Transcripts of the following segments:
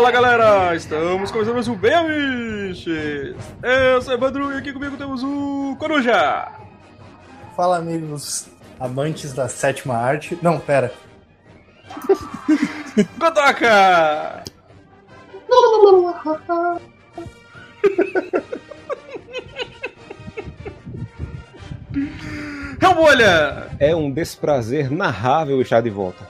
Fala galera, estamos começando mais um Bem Amiches. Eu sou o Evandro e aqui comigo temos o Coruja. Fala amigos amantes da sétima arte. Não, pera. Godoka! Hellbolha! É um desprazer narrável estar de volta.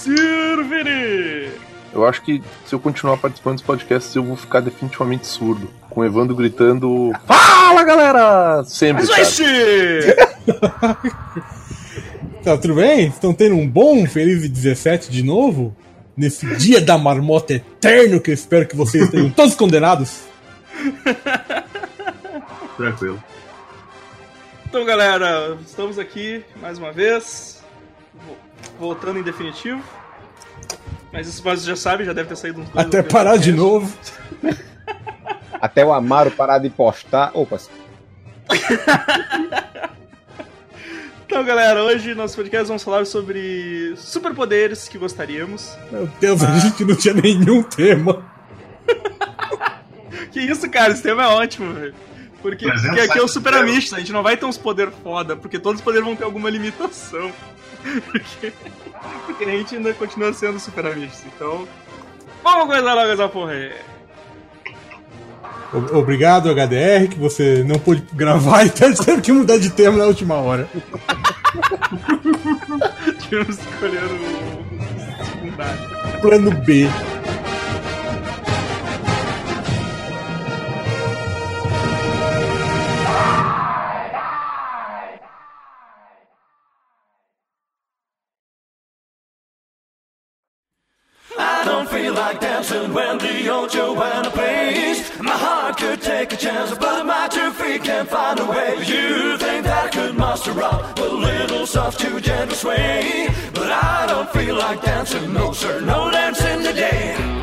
Sirvini! Eu acho que se eu continuar participando dos podcasts, eu vou ficar definitivamente surdo. Com o Evandro gritando: Fala galera! Sempre. Tá, tudo bem? Estão tendo um bom feliz 17 de novo? Nesse dia da marmota eterno que eu espero que vocês tenham todos condenados. Tranquilo. Então galera, estamos aqui mais uma vez. Vo- Voltando em definitivo. Mas isso você já sabe, já deve ter saído uns dois Até parar de novo. Até o Amaro parar de postar. Opa, Então, galera, hoje no nosso podcast vamos falar sobre superpoderes que gostaríamos. Meu Deus, a gente não tinha nenhum tema. Que isso, cara, esse tema é ótimo, velho. Porque, é um porque aqui é o super amista, a gente não vai ter uns poderes foda, porque todos os poderes vão ter alguma limitação. Porque, porque a gente ainda continua sendo super amista. Então, vamos começar logo essa porra aí. Obrigado, HDR, que você não pôde gravar e teve que mudar de tema na última hora. Tivemos que escolher o secundário. Plano B. feel like dancing when the old Joanna plays. My heart could take a chance, but my two feet can't find a way. You think that could muster up a little soft to gentle sway? But I don't feel like dancing, no sir, no dancing today.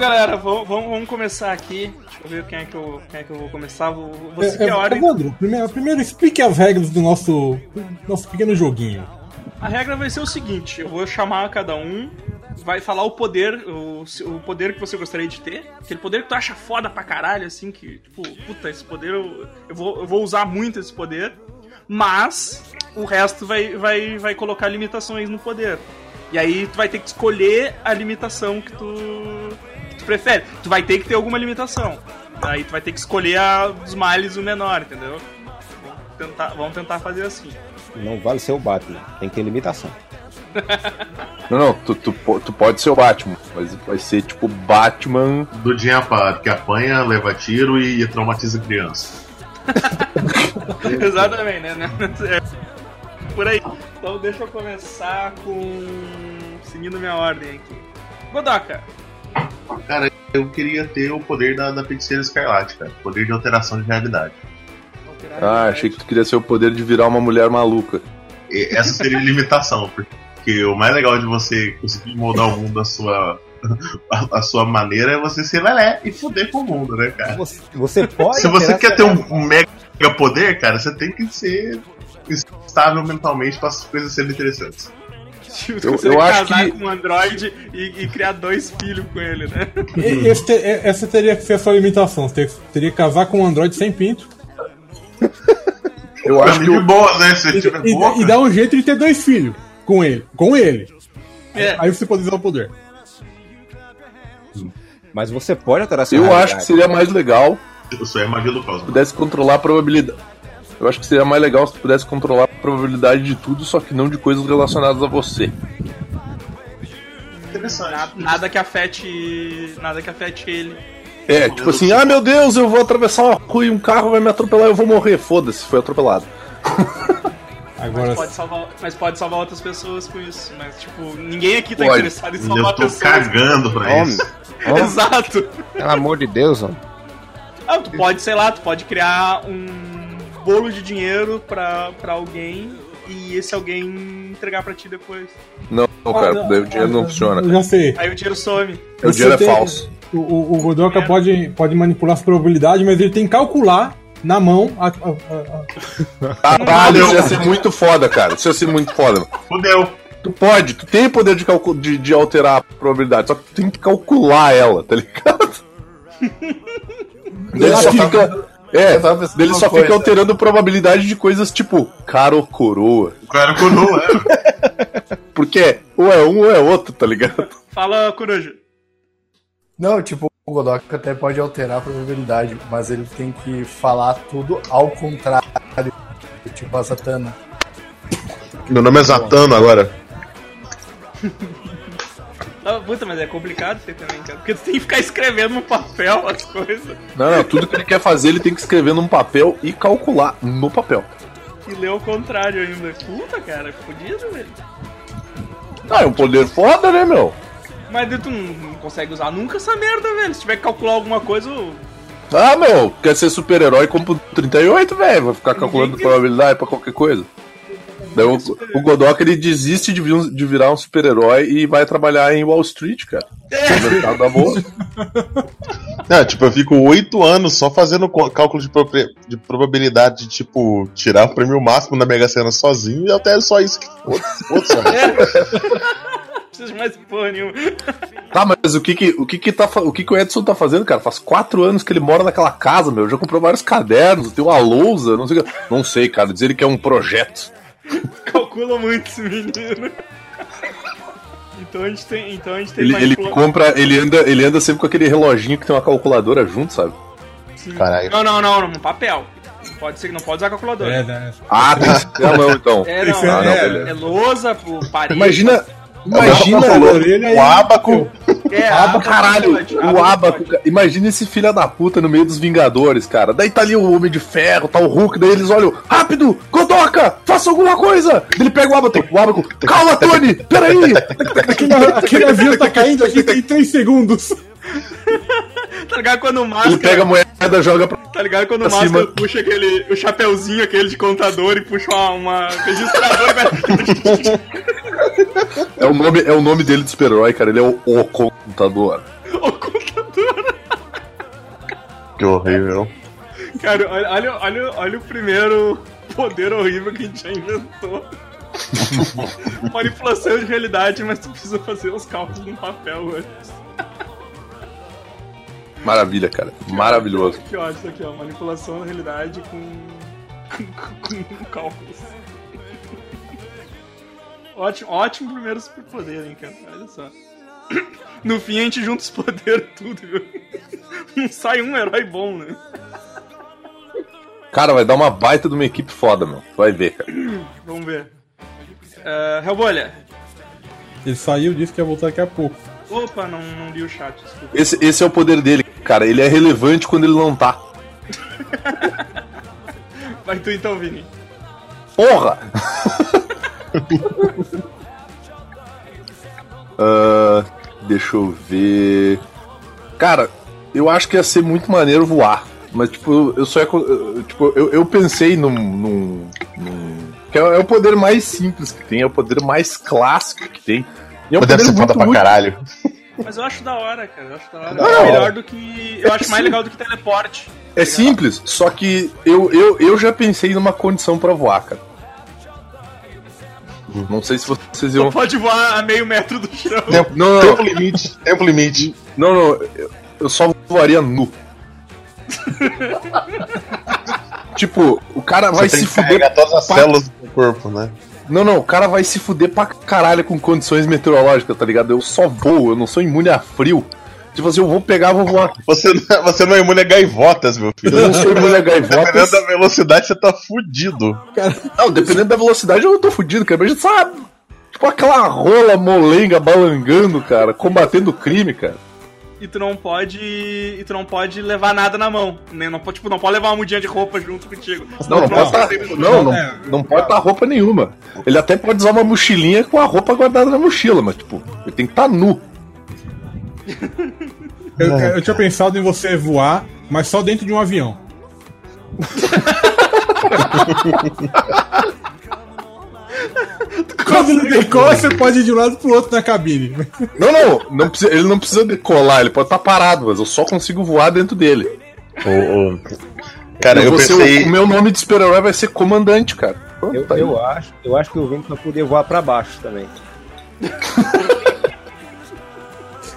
Galera, vamos, vamos, começar aqui. Deixa eu ver quem é que eu, quem é que eu vou começar. Vou, vou seguir É, a ordem. Evandro, primeiro, primeiro explique as regras do nosso, nosso pequeno joguinho. A regra vai ser o seguinte: eu vou chamar cada um, vai falar o poder, o, o poder que você gostaria de ter, aquele poder que tu acha foda pra caralho, assim, que, tipo, puta, esse poder eu, eu, vou, eu vou usar muito esse poder, mas o resto vai, vai, vai colocar limitações no poder. E aí tu vai ter que escolher a limitação que que tu prefere. Tu vai ter que ter alguma limitação. Aí tu vai ter que escolher a dos males o menor, entendeu? Vamos tentar, vamos tentar fazer assim. não vale ser o Batman. Tem que ter limitação. Não, não, tu, tu, tu pode ser o Batman, mas vai ser tipo Batman. Do dia para que apanha, leva tiro e traumatiza criança. Exatamente, né? É Por aí. Então deixa eu começar com. seguindo minha ordem aqui. Godoka, Cara, eu queria ter o poder da, da feiticeira escarlate, cara. Poder de alteração de realidade. Ah, achei que tu queria ser o poder de virar uma mulher maluca. E essa seria a limitação, porque o mais legal de você conseguir moldar o mundo à sua, a, a sua maneira é você ser lelé e foder com o mundo, né, cara? Você, você pode. Se você alterar quer ter um, um mega poder, cara, você tem que ser estável mentalmente para as coisas serem interessantes. Tipo, Eu- eu acho casar que- com um androide e, e criar dois filhos com ele, né? E- te- e- essa teria que ser a sua limitação. Você ter- teria que casar com um androide sem pinto. Eu acho que boa, né? Se E, tiver e- boca, e dar um jeito de ter dois filhos com ele. Com ele. É. Aí você pode usar o poder. Mas você pode alterar essa eu realidade. acho que seria mais legal sou a magia do se cosmos. pudesse controlar a probabilidade. Eu acho que seria mais legal se tu pudesse controlar a probabilidade de tudo, só que não de coisas relacionadas a você. Nada, nada que afete. Nada que afete ele. É, tipo assim, ah meu Deus, eu vou atravessar uma rua e um carro vai me atropelar eu vou morrer. Foda-se, foi atropelado. Agora, Mas pode, salvar, mas pode salvar outras pessoas com isso. Mas, tipo, ninguém aqui tá Pode. interessado em Eu salvar tô pessoas. cagando pra Homem, isso. homem, Exato. pelo amor de Deus, homem. Ah, tu pode, sei lá, tu pode criar um bolo de dinheiro pra, pra alguém e esse alguém entregar pra ti depois. Não, não, cara, daí o dinheiro não funciona. Eu já sei. Aí o dinheiro some. O dinheiro é tem- falso. O, o, o Godoka É. pode, pode manipular as probabilidades, mas ele tem que calcular na mão a- a- a- Caralho, isso ia ser muito foda, cara. Isso ia ser muito foda. Fudeu. Tu pode, tu tem o poder de, calcu- de, de alterar a probabilidade, só que tu tem que calcular ela, tá ligado? Daí só fica. É, ele só coisa. fica alterando a probabilidade de coisas tipo cara ou coroa. Cara coroa, é. Porque ou é um ou é outro, tá ligado? Fala, Coruja. Não, tipo, o Godok até pode alterar a probabilidade, mas ele tem que falar tudo ao contrário. Tipo a Satana. Meu nome é Zatano agora. Ah, puta, mas é complicado aí também, cara. Porque tu tem que ficar escrevendo no papel as coisas Não, não, tudo que ele quer fazer ele tem que escrever num papel e calcular no papel. e ler ao contrário ainda. Puta, cara, fodido, velho. Ah, é um poder foda, né, meu? Mas tu não, não consegue usar nunca essa merda, velho. Se tiver que calcular alguma coisa, eu- Ah, meu, quer ser super-herói, compra o 38, velho. Vai ficar calculando probabilidade pra qualquer coisa. O, o Godok ele desiste de, vir de virar um super-herói e vai trabalhar em Wall Street, cara. No mercado da bolsa. É, tipo, eu fico oito anos só fazendo cálculo de, de probabilidade de, tipo, tirar o prêmio máximo na Mega Sena sozinho e até só isso que foda-se, foda-se, mano. não preciso de mais porra nenhuma. Tá, mas o que que, o que que, tá, o que que o Edson tá fazendo, cara? Faz quatro anos que ele mora naquela casa, meu. Já comprou vários cadernos, tem uma lousa, não sei o que. Não sei, cara. Diz ele que é um projeto. Calcula muito esse menino. Então a gente tem. Então a gente tem Ele, ele compra, ele anda, ele anda sempre com aquele reloginho que tem uma calculadora junto, sabe? Sim. Caralho. Não, não, não, no papel. Não pode ser, não pode usar calculadora. é, né? Ah, tem que ser a mão, então. É, não, Ah, não, é- é lousa, parede. Imagina, Imagina imagina a orelha O abaco. é, Aba, aba caralho, o aba Abaco. Imagina esse filho da puta no meio dos Vingadores, cara. Daí tá ali o Homem de Ferro, tá o Hulk, daí eles olham, rápido, Godoka, faça alguma coisa. Ele pega o Abaco, o Abaco, calma, Tony, peraí. Aquele, aquele avião tá caindo aqui tem 3 segundos. Tá ligado quando o Ele Máscara. pega a moeda, joga pra... Tá ligado quando o Máscara cima. puxa aquele. o chapeuzinho aquele de contador e puxa uma, uma registradora e vai. É o nome, é o nome dele de super-herói, cara, ele é o, o Contador. o contador. Que horrível. Cara, olha, olha, olha, olha o primeiro poder horrível que a gente já inventou. Manipulação de realidade, mas tu precisa fazer os cálculos no papel antes. Maravilha, cara, maravilhoso. Que ótimo isso aqui, ó. Manipulação da realidade com. com, com cálculos. ótimo, ótimo primeiro superpoder, hein, cara. Olha só. No fim a gente junta os poderes tudo, viu? Não sai um herói bom, né? Cara, vai dar uma baita de uma equipe foda, meu. Vai ver, cara. Vamos ver. Uh, Hellbolha. Ele saiu, disse que ia voltar daqui a pouco. Opa, não, não li o chat, desculpa. Esse, esse é o poder dele, cara. Ele é relevante quando ele não tá. Vai tu então, Vini. Porra! Ah, deixa eu ver. Cara, eu acho que ia ser muito maneiro voar. Mas, tipo, eu só ia. Tipo, eu, eu pensei num. num, num- que é, é o poder mais simples que tem, é o poder mais clássico que tem. E é um Mas deve ser foda pra caralho. Mas eu acho da hora, cara. Eu acho da hora. Não. É melhor do que. Eu acho mais legal do que teleporte. É simples, só que eu, eu, eu já pensei numa condição pra voar, cara. Não sei se vocês iam. Não pode voar a meio metro do chão. Tempo, Não, não, tempo limite. Tempo limite. não, não, eu- só voaria nu. tipo, o cara vai Você tem se que fuder. todas as pra- células do corpo, né? Não, não, o cara vai se fuder pra caralho com condições meteorológicas, tá ligado? Eu só voo, eu não sou imune a frio. Tipo assim, eu vou pegar, vou voar. Você, não- você não é imune a gaivotas, meu filho. Eu não sou imune a Dependendo gaivotas. da velocidade, você tá fudido. Não, dependendo da velocidade, eu tô fudido, cara. Mas sabe? Tipo aquela rola molenga balangando, cara, combatendo o crime, cara. E tu não pode. E tu não pode levar nada na mão. Nem, não, pode- tipo, não pode levar uma mudinha de roupa junto contigo. Não, não pode tá, consegue- não, não, É, não pode estar roupa nenhuma. Ele até pode usar uma mochilinha com a roupa guardada na mochila, mas tipo, ele tem que estar nu. Eu, eu tinha pensado em você voar, mas só dentro de um avião. Quando ele decola, você pode ir de um lado pro outro na cabine. Não, não, não precisa- ele não precisa decolar, ele pode estar parado, mas eu só consigo voar dentro dele. O, o- Cara, eu vou ser o- pensei. o meu nome de super-herói vai ser comandante, cara. Pronto, Eu, tá eu acho, eu acho que o vento vai poder voar pra baixo também.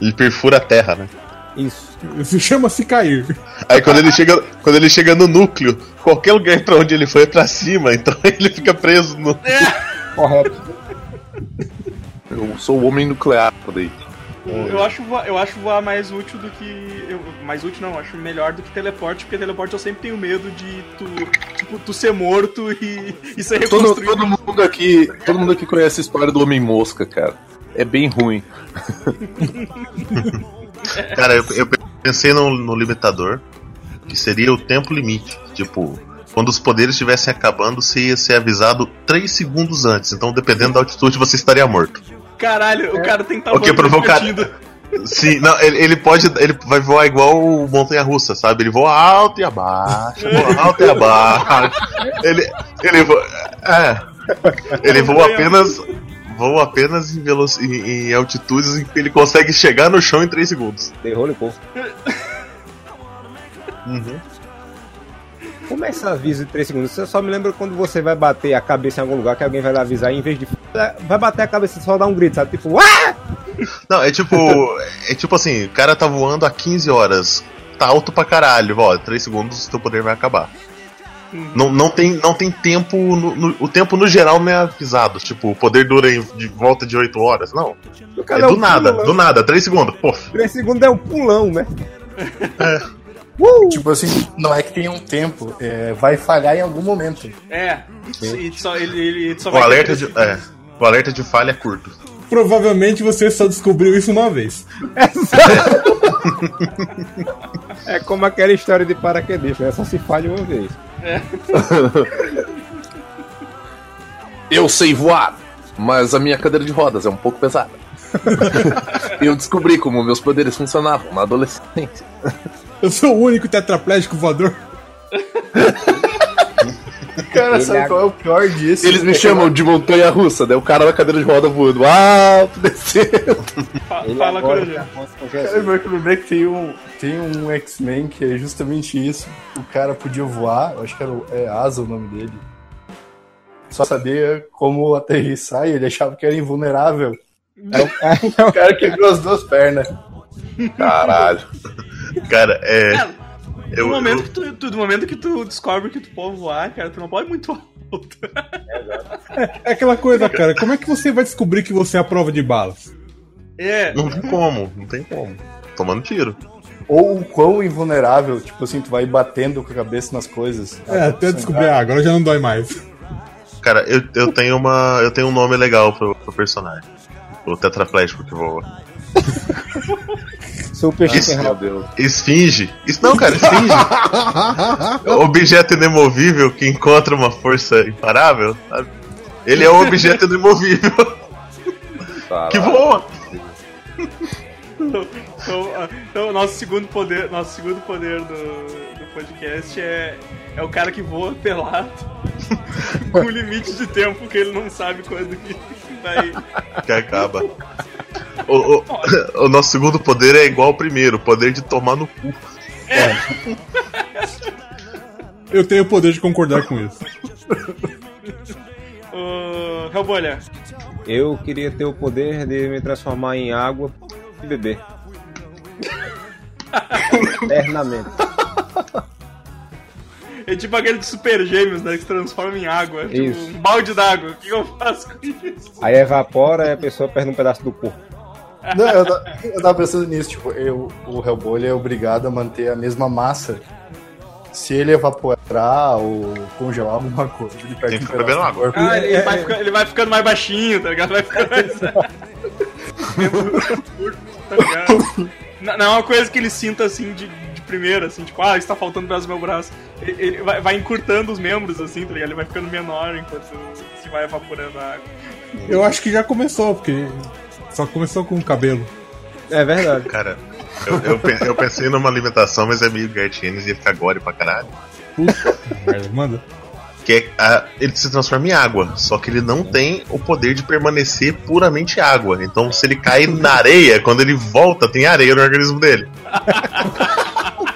Ele perfura a terra, né? Isso. Se chama se cair. Aí quando ele chega, quando ele chega no núcleo, qualquer lugar pra onde ele foi é pra cima, então ele fica preso no. Correto. Eu sou o homem nuclear daí. Eu acho, voar, eu acho voar mais útil do que. eu- mais útil não, eu acho melhor do que teleporte, porque teleporte eu sempre tenho medo de tu, tipo, tu ser morto e, e ser Todo, reconstruído. todo mundo aqui, todo mundo aqui conhece a história do homem mosca, cara. É bem ruim. Cara, eu, eu pensei no, no limitador, que seria o tempo limite. Tipo, quando os poderes estivessem acabando, você ia ser avisado 3 segundos antes. Então, dependendo da altitude, você estaria morto. Caralho, o cara tem que estar O que provocar- Sim, não, ele, ele pode. Ele vai voar igual o Montanha Russa, sabe? Ele voa alto e abaixo, voa alto e abaixo. Ele. Ele voa. É. Ele voa apenas. Voa apenas em, veloci- em, em altitudes em que ele consegue chegar no chão em 3 segundos. Derrolicou. Uhum. Como é esse aviso de 3 segundos? Eu só me lembro quando você vai bater a cabeça em algum lugar que alguém vai avisar e em vez de. Vai bater a cabeça e só dar um grito, sabe? Tipo, ah! Não, é tipo. é tipo assim, o cara tá voando há 15 horas. Tá alto pra caralho, ó, 3 segundos teu poder vai acabar. Não, não, tem, não tem tempo. no- no- o tempo no geral não é avisado. Tipo, o poder dura em, de volta de 8 horas. Não. É cara do um nada, pulão. do nada, 3 segundos. Pô. 3 segundos é um pulão, né? Tipo assim, não é que tem um tempo, é, vai falhar em algum momento. É, e só, ele, ele só O vai. alerta de. É, o alerta de falha é curto. Provavelmente você só descobriu isso uma vez. É como aquela história de paraquedista, né? Só se falha uma vez. Eu sei voar, mas a minha cadeira de rodas é um pouco pesada. eu descobri como meus poderes funcionavam na adolescência. Eu sou o único tetraplégico voador. Cara, Ele sabe é- qual é o pior disso? Eles me É chamam de montanha russa, daí o cara na cadeira de roda voando alto, descendo. Ele Fala, com Cara, eu lembrei que tem um, tem um X-Men que é justamente isso. O cara podia voar, eu acho que era o, é Asa o nome dele. Só sabia como aterrissar e ele achava que era invulnerável. O cara quebrou as duas pernas. Caralho. Cara, é. É, Eu, no, momento eu- que tu, tu- no momento que tu descobre que tu pode voar, cara, tu não pode ir muito alto. É aquela coisa, cara. Como é que você vai descobrir que você é a prova de balas? É, não tem como, não tem como. Tomando tiro. Ou o quão invulnerável, tipo assim, tu vai batendo com a cabeça nas coisas. É, até descobrir, ah, agora já não dói mais. Cara, eu, eu tenho uma. Eu tenho um nome legal pro, pro personagem. O tetraplégico que voa. Super Isso. Chicken Meu. Deus. Esfinge? Isso não, cara, esfinge. objeto inemovível que encontra uma força imparável, sabe? Ele é um objeto inemovível que voa. então, então o nosso segundo poder, nosso segundo poder do, do podcast é, é o cara que voa pelado com limite de tempo que ele não sabe quando que vai. Que acaba. O, o- o nosso segundo poder é igual ao primeiro, o poder de tomar no cu. Eu tenho o poder de concordar com isso. Hellbolha, Eu queria ter o poder de me transformar em água e beber. Eternamente. É tipo aquele de super gêmeos, né? Que se transforma em água. Tipo, Isso. um balde d'água. O que eu faço com isso? Aí evapora e a pessoa perde um pedaço do corpo. Não, eu, eu tava pensando nisso, tipo, eu, o Hellboy é obrigado a manter a mesma massa. Se ele evaporar ou congelar alguma coisa, ele perde Tem que um ficar do água. corpo. Ah, ele, vai ficando, ele vai ficando mais baixinho, tá ligado? Vai ficando mais. curto, tá ligado? Não, é uma coisa que ele sinta assim de primeira, assim, tipo, ah, está faltando do meu braço. Ele, ele vai, vai encurtando os membros, assim, tá ligado? Ele vai ficando menor enquanto se vai evaporando a água. Eu acho que já começou, porque só começou com o cabelo. É verdade. Cara, eu, eu, eu pensei numa limitação, mas é meio Gartienes e ia ficar gore pra caralho. Puta merda, manda. Que é, a- ele se transforma em água, só que ele não tem o poder de permanecer puramente água. Então, se ele cai na areia, quando ele volta, tem areia no organismo dele.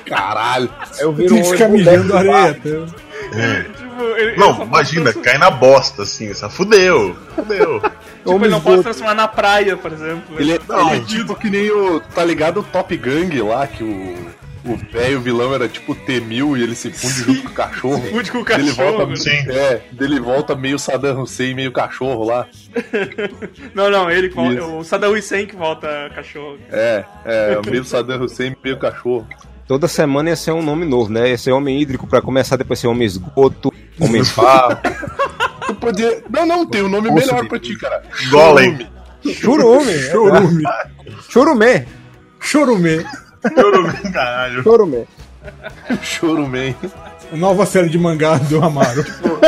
Caralho. Eu viro Tem um que ficar homem mijando areia. tá? Tipo, ele- ele Não, só pode imagina, cai na bosta, assim, essa fudeu. Fudeu. Tipo, ele Homem não pode esgoto. transformar na praia, por exemplo. Ele, é- Não. ele é tipo que nem o. Tá ligado o Top Gang lá, que o. O velho vilão era tipo T-1000 e ele se funde junto com o cachorro. Funde com o Ele cachorro. volta, Sim. é, dele volta meio Saddam Hussein, meio cachorro lá. Não, não, ele que volta. O Saddam Hussein que volta cachorro. É, é, meio Saddam Hussein, meio cachorro. Toda semana ia ser um nome novo, né? Ia ser homem hídrico pra começar, depois ser homem esgoto, homem farro. Tu podia. Não, não, tem um nome melhor pra ti, cara. Golem. Churume. Chorume. Churumê. Chorume. Chorume, caralho. Churumê. Choruman. Nova série de mangá do Amaro.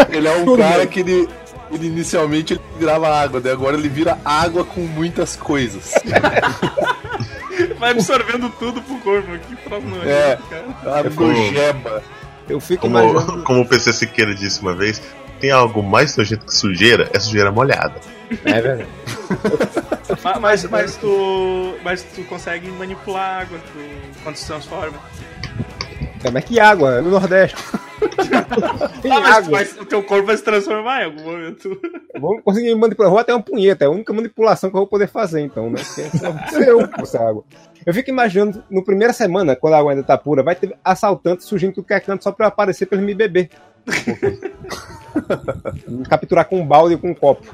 Ele é um cara que ele. Ele inicialmente ele virava água, daí agora ele vira água com muitas coisas. Vai absorvendo tudo pro corpo. Que troço não É. cara. Água gema. Eu fico Como, imaginando. como o PC Siqueira disse uma vez, tem algo mais nojento que sujeira, é sujeira molhada. É verdade. Ma- Mas, mas, tu, mas tu consegue manipular a água tu, quando se transforma. É, mas que água? É no Nordeste. Tem Ah, mas, água. mas o teu corpo vai se transformar em algum momento. Vou conseguir manipular. Eu vou até uma punheta. É a única manipulação que eu vou poder fazer, então, né? Porque se eu essa água. Eu fico imaginando, no primeira semana, quando a água ainda tá pura, vai ter assaltantes surgindo tudo que é canto só pra eu aparecer pra eles me beber. me capturar com um balde e com um copo.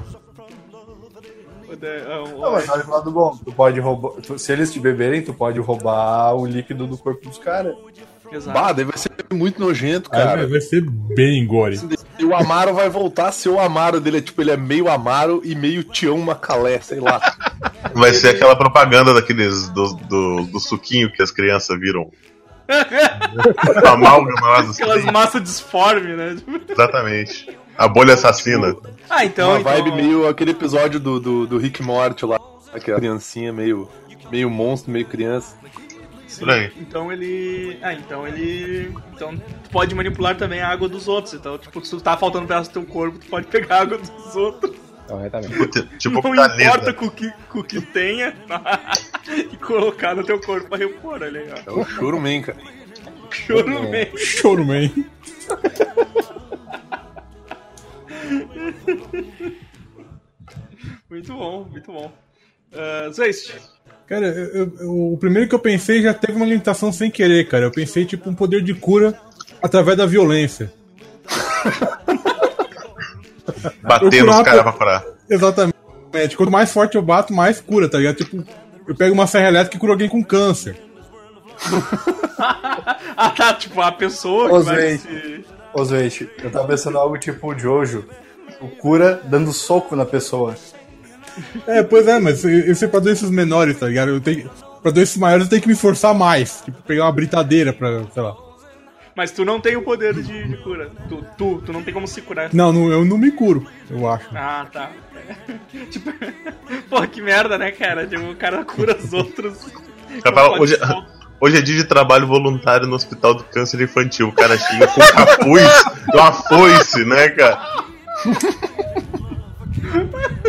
Não, mas olha pro lado bom. Tu pode roubar. tu- se eles te beberem, tu pode roubar o líquido do corpo dos caras. Exato. Bah, daí vai ser muito nojento, cara. vai- vai ser bem gore. E o Amaro vai voltar a ser o Amaro dele. É tipo, ele é meio Amaro e meio Tião Macalé, sei lá. Vai ser aquela propaganda daqueles do, do, do suquinho que as crianças viram. Amálgamas, assim. Aquelas massas disformes, né? Exatamente. A bolha assassina. Ah, então. Uma então vibe meio aquele episódio do, do, do Rick Morty lá. Aquela criancinha meio, meio monstro, meio criança. Então ele. Ah, então ele. Então tu pode manipular também a água dos outros. Então, tipo, se tu tá faltando um pedaço do teu corpo, tu pode pegar a água dos outros. Corretamente. Tipo Não caneta. importa com o que, com o que tenha e colocar no teu corpo pra repor, olha aí, É ó. o Churuman, cara. Choro mesmo. Choruman. Muito bom, muito bom. Uh, Zeist, Cara, eu- eu- o primeiro que eu pensei já teve uma limitação sem querer, cara. Eu pensei, tipo, um poder de cura através da violência. Bater nos caras pra curar. Exatamente. Quanto mais forte eu bato, mais cura, tá ligado? Tipo, eu pego uma serra elétrica e curo alguém com câncer. ah tá, tipo, a pessoa Ô, que vai se... Ô, Zoete, eu tava pensando algo tipo o Jojo. O cura dando soco na pessoa. É, pois é, mas isso é pra doenças menores, tá ligado? Eu tenho, pra doenças maiores eu tenho que me forçar mais. Tipo, pegar uma britadeira pra, sei lá. Mas tu não tem o poder de, de cura. Tu, tu, tu não tem como se curar. Não, não, eu não me curo, eu acho. Ah, tá. tipo, pô, que merda, né, cara? Tipo, o cara cura os outros. fala, Pode hoje- só- Hoje é dia de trabalho voluntário no Hospital do Câncer Infantil. O cara chega com capuz, uma foice, né, cara?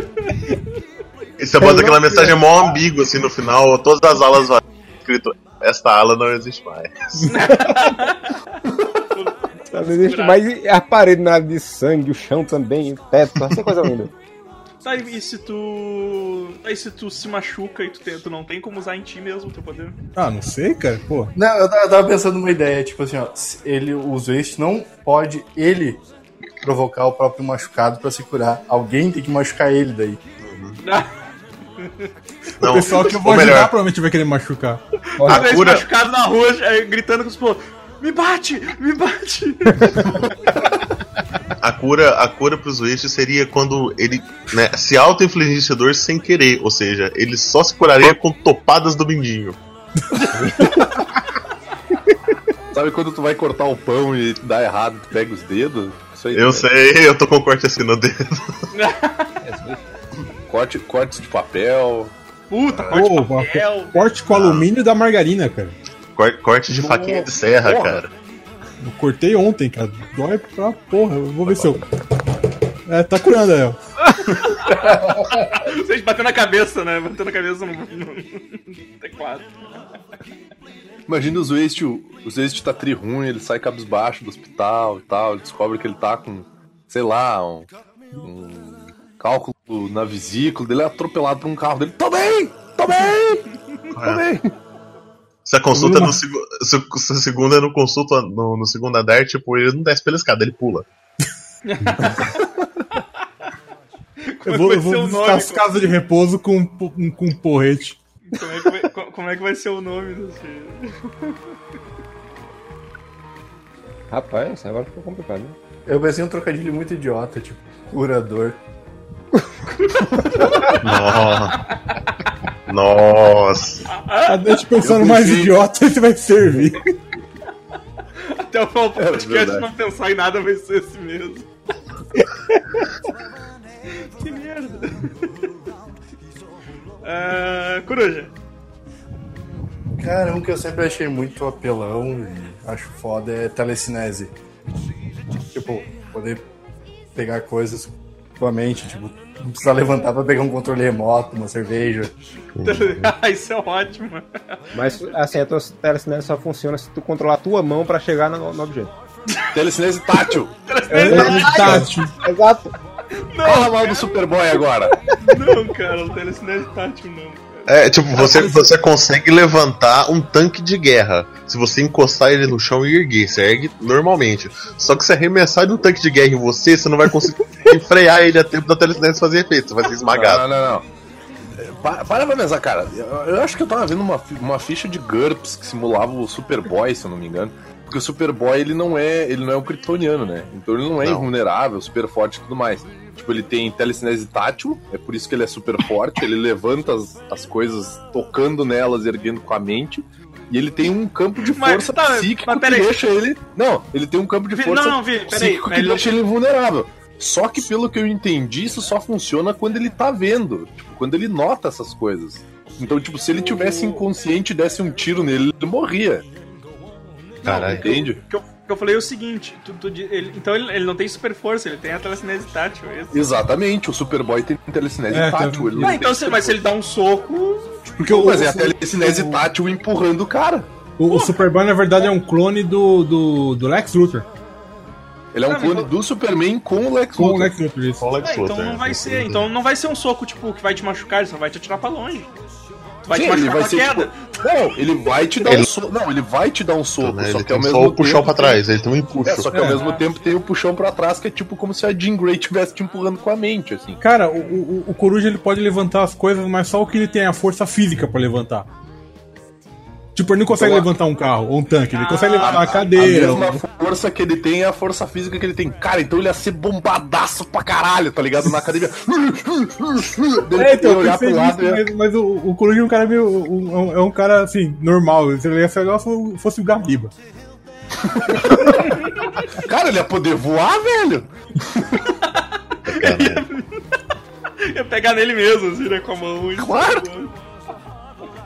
E você bota aquela mensagem mó ambígua assim no final, todas as alas vazias, escrito esta ala não existe mais. Não existe mais a parede nada de sangue, o chão também, o teto, essa coisa linda. Tá, e se tu. Aí se tu se machuca e tu, tem- tu não tem como usar em ti mesmo o teu poder? Ah, não sei, cara, pô. Não, eu tava, pensando numa ideia, tipo assim, ó, ele, o Zoeste não pode ele provocar o próprio machucado pra se curar. Alguém tem que machucar ele daí. Não, o pessoal que eu vou ou ajudar melhor, provavelmente vai querer me machucar. Vezes cura- machucado na rua, gritando com os pô, me bate, me bate. a cura, a cura pro Zwist seria quando ele né, se auto-infligisse dor sem querer, ou seja, ele só se curaria com topadas do mindinho. Sabe quando tu vai cortar o pão e dá errado, tu pega os dedos? Isso aí Eu também. sei, eu tô com corte assim no dedo. Corte, cortes de papel. Puta, corte Pô, de papel. corte com alumínio da margarina, cara. Corte, corte de faquinha de serra, Porra. cara. Eu cortei ontem, cara. Dói pra porra. Eu vou ver se eu. É, tá curando aí, ó. Vocês batendo na cabeça, né? Batendo na cabeça no, no- no teclado. Imagina os Waste, o- os Waste tá tri ruim, ele sai cabisbaixo do hospital e tal, ele descobre que ele tá com, sei lá, um, um cálculo na vesícula, dele é atropelado por um carro dele. Tô bem! Tô bem! Tô bem! Se a consulta no se, se a segunda não consulta no, no segundo andar, tipo, ele não desce pela escada, ele pula. Eu vou, eu vou visitar nome? as casas de repouso com, com um porrete. Como é, que vai, co- como é que vai ser o nome desse. Rapaz, agora ficou complicado, né? Eu pensei em um trocadilho muito idiota, tipo, curador. Nossa. Nossa. A gente pensando mais idiota, esse vai servir. Até o final do podcast não pensar em nada vai ser esse mesmo. que merda. Ah, Coruja. Cara, um que eu sempre achei muito apelão e acho foda é telecinese. Tipo, poder pegar coisas com a mente, tipo, não precisar levantar pra pegar um controle remoto, uma cerveja. ah, isso é ótimo. Mas, assim, a tua telecinese só funciona se tu controlar a tua mão pra chegar no, no objeto. Telecinese tátil! É, Tati. Exato. Fala mal do Superboy agora! Não, cara, o telecinese tátil não. É, tipo, você, você consegue levantar um tanque de guerra. Se você encostar ele no chão e erguer, você ergue normalmente. Só que se arremessar de um tanque de guerra em você, você não vai conseguir frear ele a tempo da telecinese fazer efeito. Você vai ser esmagado. Não, não, não. É, pa- Para pra pensar, cara. Eu, eu acho que eu tava vendo uma, uma ficha de GURPS que simulava o Superboy, se eu não me engano. Porque o Superboy, ele não é, ele não é um kryptoniano, né? Então ele não é Não. invulnerável, super forte e tudo mais. Tipo, ele tem telecinese tátil, é por isso que ele é super forte, ele levanta as, as coisas tocando nelas, erguendo com a mente. E ele tem um campo de Mas, força tá, psíquico mas que deixa ele. Não, ele tem um campo de Vi- força não, não, Vi, psíquico mas que deixa ele invulnerável. Só que pelo que eu entendi, isso só funciona quando ele tá vendo. Tipo, quando ele nota essas coisas. Então, tipo, se ele tivesse inconsciente e desse um tiro nele, ele morria. Caralho. Entende? O que eu, que eu falei é o seguinte: tu- tu ele- então ele, ele não tem super força, ele tem a telecinese tátil. é isso. Exatamente, o Superboy tem telecinese É, tátil. tá- Ele não Ah, então, se, mas se ele dá um soco. Porque o, Mas é a o, telecinese tátil empurrando o cara. o, o Superboy, na verdade, é um clone do, do, do Lex Luthor. Ele é um Ah, clone do Superman com o Lex Com o Luthor. Lex Luthor, isso. Só o Lex Ah, então Luthor, não vai ser. Então não vai ser um soco, tipo, que vai te machucar, ele só vai te atirar pra longe. Vai Sim, te ele machucar vai ser queda. tipo, Não, ele vai te dar Ele- um soco. Não, ele vai te dar um soco, Né? só Ele que ao mesmo só o puxão tempo pra tem- trás, ele tem um empuxo. É, só que ao É. mesmo tempo tem o puxão pra trás, que é tipo como se a Jean Grey estivesse te empurrando com a mente, assim. Cara, o, o, o Coruja ele pode levantar as coisas, mas só o que ele tem é a força física pra levantar. Tipo, ele não consegue Então, levantar um carro ou um tanque, ele consegue Ah, levantar uma A cadeira. mesma um- força que ele tem é a força física que ele tem. Cara, então ele ia ser bombadaço pra caralho, tá ligado? Na academia. É, então, ia olhar pro lado nisso, ia- mas, mas o, o Coruja é um cara meio. um- é um- é um cara assim, normal. Se ele ia ser igual se fosse o Gariba. Cara, ele ia poder voar, velho. Ia pegar nele mesmo, assim, né, com a mão. e- Claro.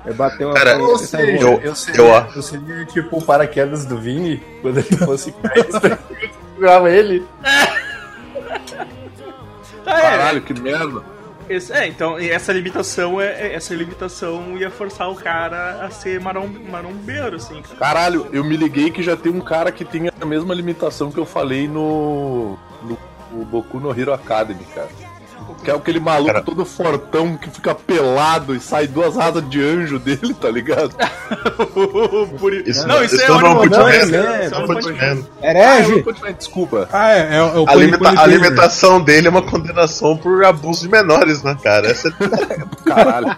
Eu bateu uma. Cara, esse seja, aí, eu- eu, seria, eu- eu seria tipo o paraquedas do Vini, quando ele fosse cair, segurava ele. Ah, é, Caralho, que merda. esse- é, então essa limitação é, é- essa limitação ia forçar o cara a ser marom, marombeiro, assim, cara. Caralho, eu me liguei que já tem um cara que tem a mesma limitação que eu falei no. no, no Boku no Hero Academy, cara. Que é aquele maluco Cara. todo fortão que fica pelado e sai duas asas de anjo dele, tá ligado? Por... Isso não, isso, é não é um né? isso é. Man. Herege! Ah, Desculpa. Ah, é. é, é o A, Pony- limita- Pony a Tamer. limitação dele é uma condenação por abuso de menores, né, cara? Essa é... Caralho.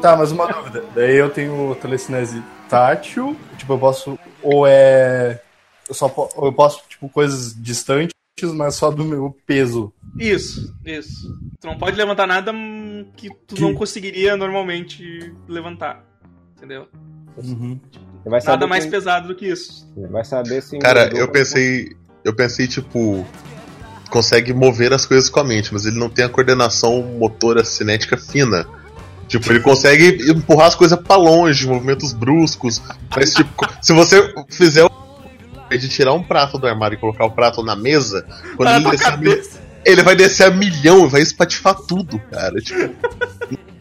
Tá, mas uma dúvida. Daí eu tenho telecinese tátil, tipo, eu posso. Ou é. Eu só eu posso, tipo, coisas distantes, mas só do meu peso. Isso, isso. Tu não pode levantar nada que tu Que- não conseguiria normalmente levantar. Entendeu? Vai saber Nada mais quem- pesado do que isso. Vai saber se. Cara, eu pensei. Eu pensei, tipo. Consegue mover as coisas com a mente, mas ele não tem a coordenação motora cinética fina. Tipo, ele consegue empurrar as coisas pra longe, movimentos bruscos. Mas, tipo, se você fizer o. de tirar um prato do armário e colocar o prato na mesa, quando na ele mi- cabeça. Ele vai descer a milhão e vai espatifar tudo, cara. Tipo,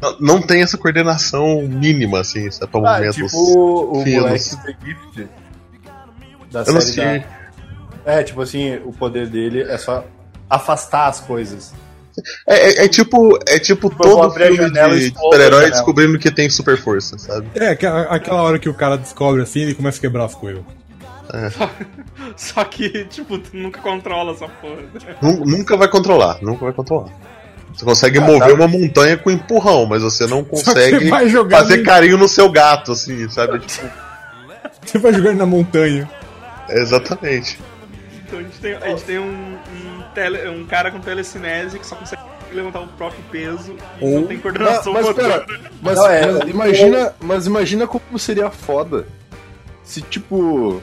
Não- Não tem essa coordenação mínima, assim, sabe, pra Ah, movimentos. tipo o, o moleque do The Gift. Da Eu série da... É, tipo assim, o poder dele é só afastar as coisas. É, é- é tipo, é tipo vou todo filme de super-herói descobrindo que tem super força, sabe? É, aquela, aquela hora que o cara descobre assim, ele começa a quebrar as coisas. Só que, tipo, tu nunca controla essa porra. Nu- Nunca vai controlar, nunca vai controlar. Você Ah, consegue mover uma montanha com empurrão, mas você não Só consegue você vai jogar fazer no- carinho no seu gato, assim, sabe? Tipo, Você vai jogando na montanha. exatamente. Então a gente tem, a gente tem um, um, tele- um cara com telecinese que só consegue levantar o próprio peso e Ou- não tem coordenação mas motora. pera, mas, Não, é, mas é- imagina, mas imagina como seria foda se tipo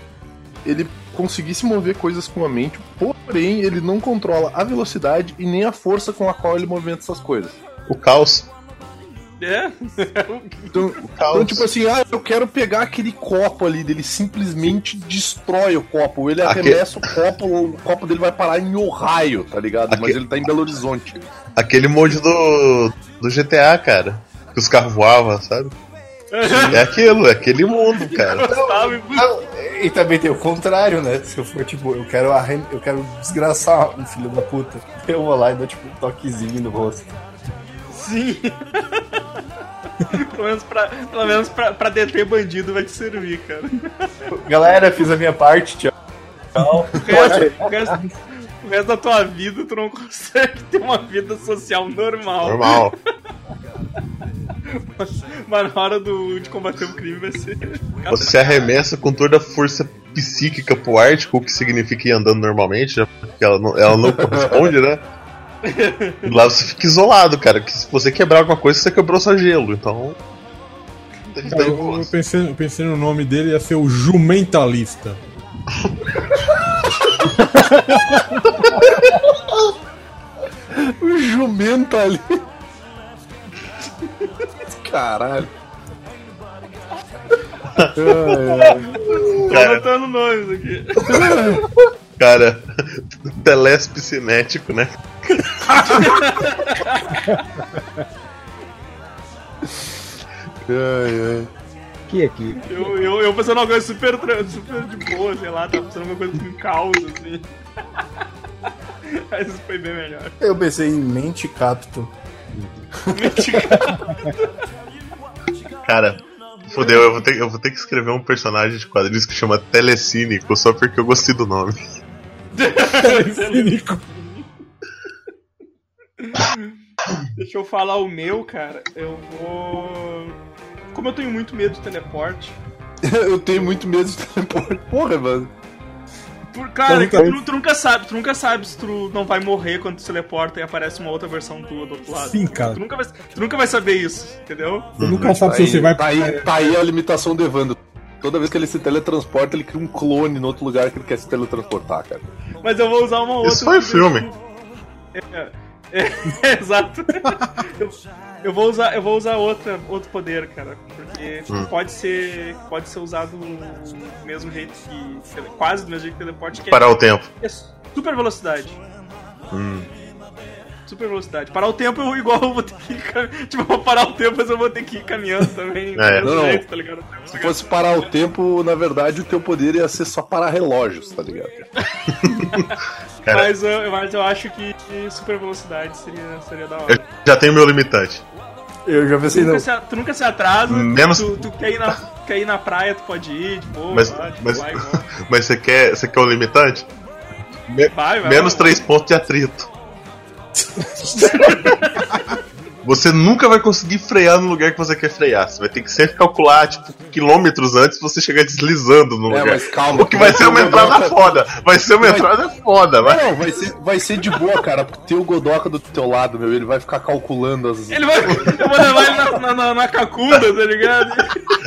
ele conseguisse mover coisas com a mente, porém ele não controla a velocidade e nem a força com a qual ele movimenta essas coisas. O caos. É? Então, então, tipo assim, ah, eu quero pegar aquele copo ali, dele simplesmente destrói o copo. Ele Aque- arremessa o copo, o copo dele vai parar em Ohio, tá ligado? Mas ele tá em Belo Horizonte. Aquele mod do, do GTA, cara. Que os carros voavam, sabe? É aquilo, é aquele mundo, cara. Sabe? E também tem o contrário, né? Se eu for, tipo, eu quero, arren... eu quero desgraçar um filho da puta. Eu vou lá e dou, tipo, um toquezinho no rosto. Sim. pelo menos, pra, pelo menos pra, pra deter bandido vai te servir, cara. Galera, fiz a minha parte, tchau. Tchau. O resto, o resto- o resto da tua vida tu não consegue ter uma vida social normal. Normal. Mas, na hora do, de combater o crime vai ser. Você se arremessa com toda a força psíquica pro Ártico, o que significa ir andando normalmente, né? Porque ela não, ela não corresponde, né? E lá você fica isolado, cara. Que se você quebrar alguma coisa, você quebrou só gelo. Então. eu, eu gosto. pensei, eu pensei no nome dele, ia ser o Jumentalista. O jumento ali. Caralho. Tô anotando nomes aqui. Cara, telespe cinético, né? Ai, ai. Aqui, aqui. Eu, eu, eu pensando uma coisa super, super de boa, sei lá, tava pensando uma coisa com caos, assim. Mas isso foi bem melhor. Eu pensei em mente capto. Cara, fodeu, eu vou, ter, eu vou ter que escrever um personagem de quadrinhos que chama Telecínico só porque eu gostei do nome. Cínico. Deixa eu falar o meu, cara. Eu vou. Como eu tenho muito medo de teleporte. Eu tenho muito medo de teleporte. Porra, mano. Por, cara, Então, tu, tu nunca sabe, tu nunca sabe se tu não vai morrer quando tu se teleporta e aparece uma outra versão tua do outro lado. Sim, cara. Tu nunca vai, tu nunca vai saber isso, entendeu? Você nunca sabe Tá se aí, você vai. tá, aí, tá aí a limitação do Evandro. Toda vez que ele se teletransporta, ele cria um clone no outro lugar que ele quer se teletransportar, cara. Mas eu vou usar uma outra. Isso foi filme. É, é, exato. Eu, eu vou usar, eu vou usar outra, outro poder, cara, porque pode ser, pode ser usado do mesmo jeito que quase do mesmo jeito que teleporte, que é, Parar o tempo. é super velocidade. Super velocidade. Parar o tempo eu igual eu vou ter que ir tipo, eu vou parar o tempo, mas eu vou ter que ir caminhando também. É. Não, não. jeito, tá ligado? Se fosse parar o tempo, na verdade, o teu poder ia ser só parar relógios, tá ligado? Cara. Mas, eu, mas eu acho que que super velocidade seria, seria da hora. Eu já tenho meu limitante. Eu já Tu pensei, nunca, não. se, tu nunca se atrasa, Menos- tu, tu quer, ir na, quer ir na praia, tu pode ir, de boa, Mas, tipo, mas, vai, mas você quer, você quer o limitante? Me- vai, vai, menos vai. 3 pontos de atrito. Você nunca vai conseguir frear no lugar que você quer frear. Você vai ter que sempre calcular, tipo, quilômetros antes você chegar deslizando no É, lugar. mas calma. O que vai ser uma entrada foda. Vai ser uma entrada foda, vai. Não, vai ser, vai ser de boa, cara, porque tem o Godoka do teu lado, meu. Ele vai ficar calculando as. Ele vai, eu vou levar ele na, na, na, na cacunda, tá ligado?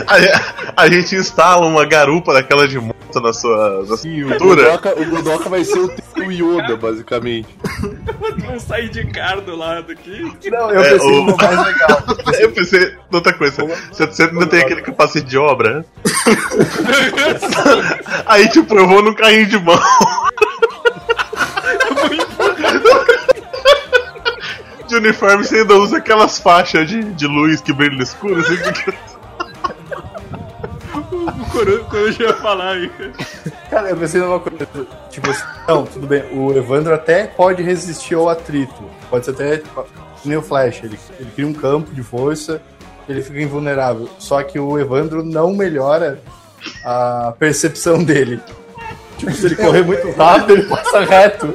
A, a gente instala uma garupa daquela de moto na sua, na Sim, o. Godoka, o Godoka vai ser o teu Yoda, basicamente. Vamos sair de cara do lado aqui. Não, eu É, pensei o- no mais legal. Eu pensei outra coisa. Você, você ainda tem aquele capacete de obra, né? Aí, tipo, eu vou num carrinho de mão. uniforme você ainda usa aquelas faixas de, de luz que brilham no escuro, assim, porque- O Coru- Coruja ia falar aí. Cara, eu pensei numa coisa. Tipo assim, não, tudo bem. O Evandro até pode resistir ao atrito. Pode ser até nem o Flash. Ele, ele cria um campo de força, ele fica invulnerável. Só que o Evandro não melhora a percepção dele. Tipo, se ele correr muito rápido, ele passa reto.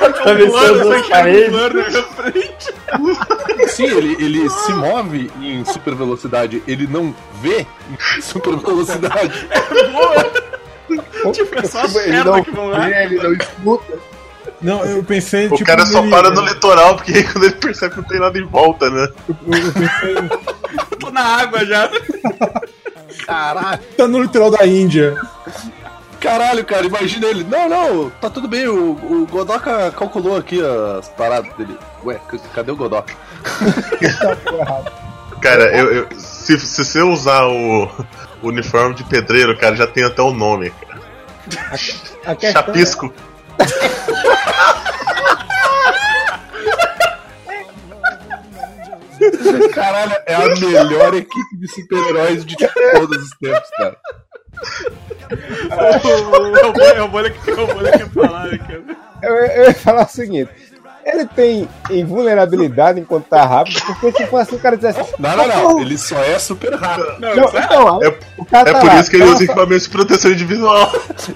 Atravessando as paredes. Sim, ele, ele se move em super velocidade, ele não vê em super velocidade. Tipo, é só as Ele não que vão lá. ele não escuta. Não, eu pensei, O tipo, cara só ele- para no litoral, porque aí quando ele percebe que não tem nada em volta, né? eu, eu pensei, Tô na água já. Caralho, tá no litoral da Índia. caralho, cara, imagina ele. Não, não, tá tudo bem, o, o Godoka calculou aqui as paradas dele. Ué, cadê o Godoka? Cara, eu, eu- se, se você usar o, o uniforme de pedreiro, cara, já tem até o nome, cara. A questão Chapisco. Caralho, é a melhor equipe de super-heróis de todos os tempos, cara. O bolha- é o bolha que é o bolha que ia falar, né, cara. Eu, eu ia falar o seguinte: ele tem invulnerabilidade enquanto tá rápido, porque se fosse assim, o cara dissesse. Não, não, não, ele só é super rápido. Não, Não, é- então, aí É- o cara É tá por lá, isso que ele usa equipamentos de proteção individual.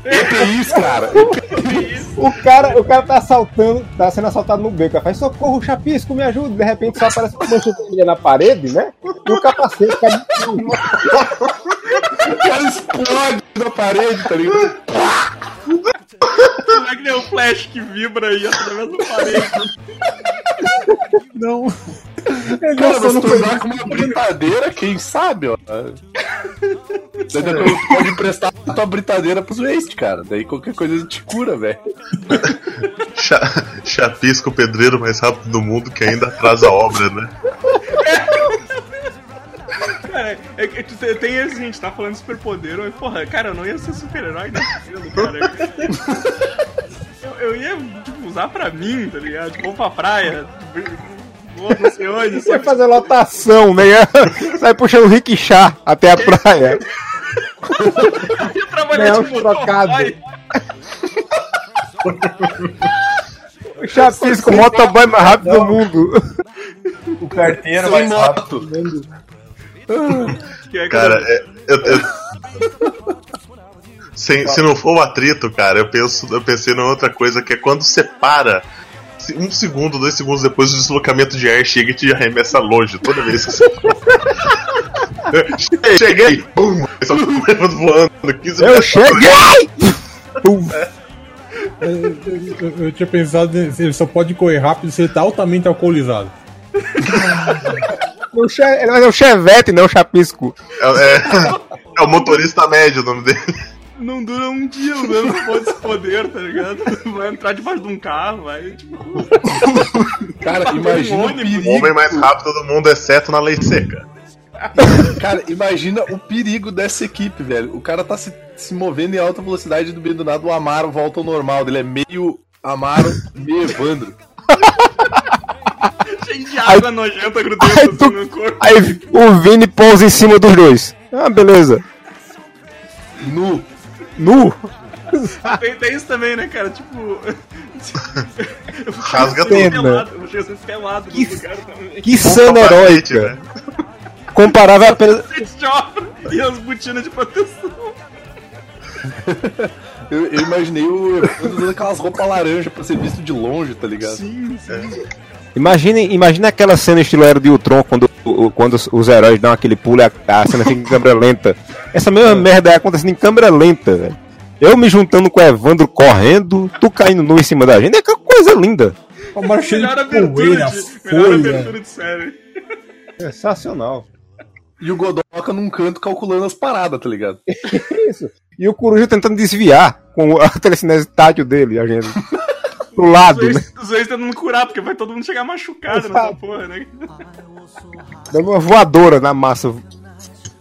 EPIs, cara. O cara, o cara tá assaltando, tá sendo assaltado no beco. Faz socorro, chapisco, me ajuda. De repente só aparece uma mancha vermelha na parede, né? E o capacete cai O cara explode na parede, tá ligado? Não é que nem o flash que vibra aí através do parede. Não. Cara, Nossa, mas não usar com uma britadeira, quem sabe, ó. Tu pode emprestar a tua britadeira pros waste, cara. Daí qualquer coisa te cura, velho. Cha- Chapisco, o pedreiro mais rápido do mundo, que ainda atrasa a obra, né? Cara, é tu- tem esse, a gente tá falando de superpoder, mas porra, cara, eu não ia ser super-herói fudendo, cara. Eu, eu ia tipo, usar pra mim, tá ligado? Tipo, vou pra praia, vou não sei onde, Vai fazer lotação, né? Sai puxando o rickshaw até a praia. ia trabalhar Não, de motoboy. O chapisco, o motoboy mais rápido do mundo. O carteiro Sem mais rápido. moto. É, Cara, é, eu, eu- se, se não for o atrito, cara, eu penso, eu pensei numa outra coisa que é quando você para. Um segundo, dois segundos depois, o deslocamento de ar chega e te arremessa longe toda vez que você. Cheguei, Cheguei! Pum! Só fico voando 15 Eu cheguei! Pum. Eu, eu- eu tinha pensado, ele só pode correr rápido se ele tá altamente alcoolizado. O che... Vai ser o chevette, não o chapisco. É, é- é o motorista médio o nome dele. Não dura um dia usando esse poder, tá ligado? Vai entrar debaixo de um carro, vai, tipo, Cara, imagina Um o. O homem mais rápido do mundo, exceto na lei seca. Cara, imagina o perigo dessa equipe, velho. O cara tá se, se movendo em alta velocidade do meio do nada, o Amaro volta ao normal. Ele é meio Amaro, meio Evandro. De água nojenta grudando Ai, assim tu- no corpo. Aí o Vini pousa em cima dos dois. Ah, beleza. Nu. Nu. Tem, tem isso também, né, cara? Tipo. Eu vou Rasga tudo. eu chegar sempre pelado Que- lugar também. Que cena heróica. né? Comparável apenas. E as botinas de proteção. Eu, eu imaginei o Evandro dando aquelas roupas laranja pra ser visto de longe, tá ligado? Sim, sim. Imagine, imagine aquela cena estilo Era de Ultron quando, o- quando os, heróis dão aquele pulo e a, a cena fica em câmera lenta. Essa mesma merda é acontecendo em câmera lenta, velho. Eu me juntando com o Evandro correndo, tu caindo nu em cima da gente. É que coisa linda. Marchinha Melhor de abertura poeira, de, melhor abertura de série. Sensacional. E o Godoka num canto calculando as paradas, tá ligado? Isso. E o Coruja tentando desviar com a telecinese tátil dele, a gente. Pro lado, né? Os dois tentando curar, porque vai todo mundo chegar machucado nessa Exato. porra, né? Dando uma voadora na massa.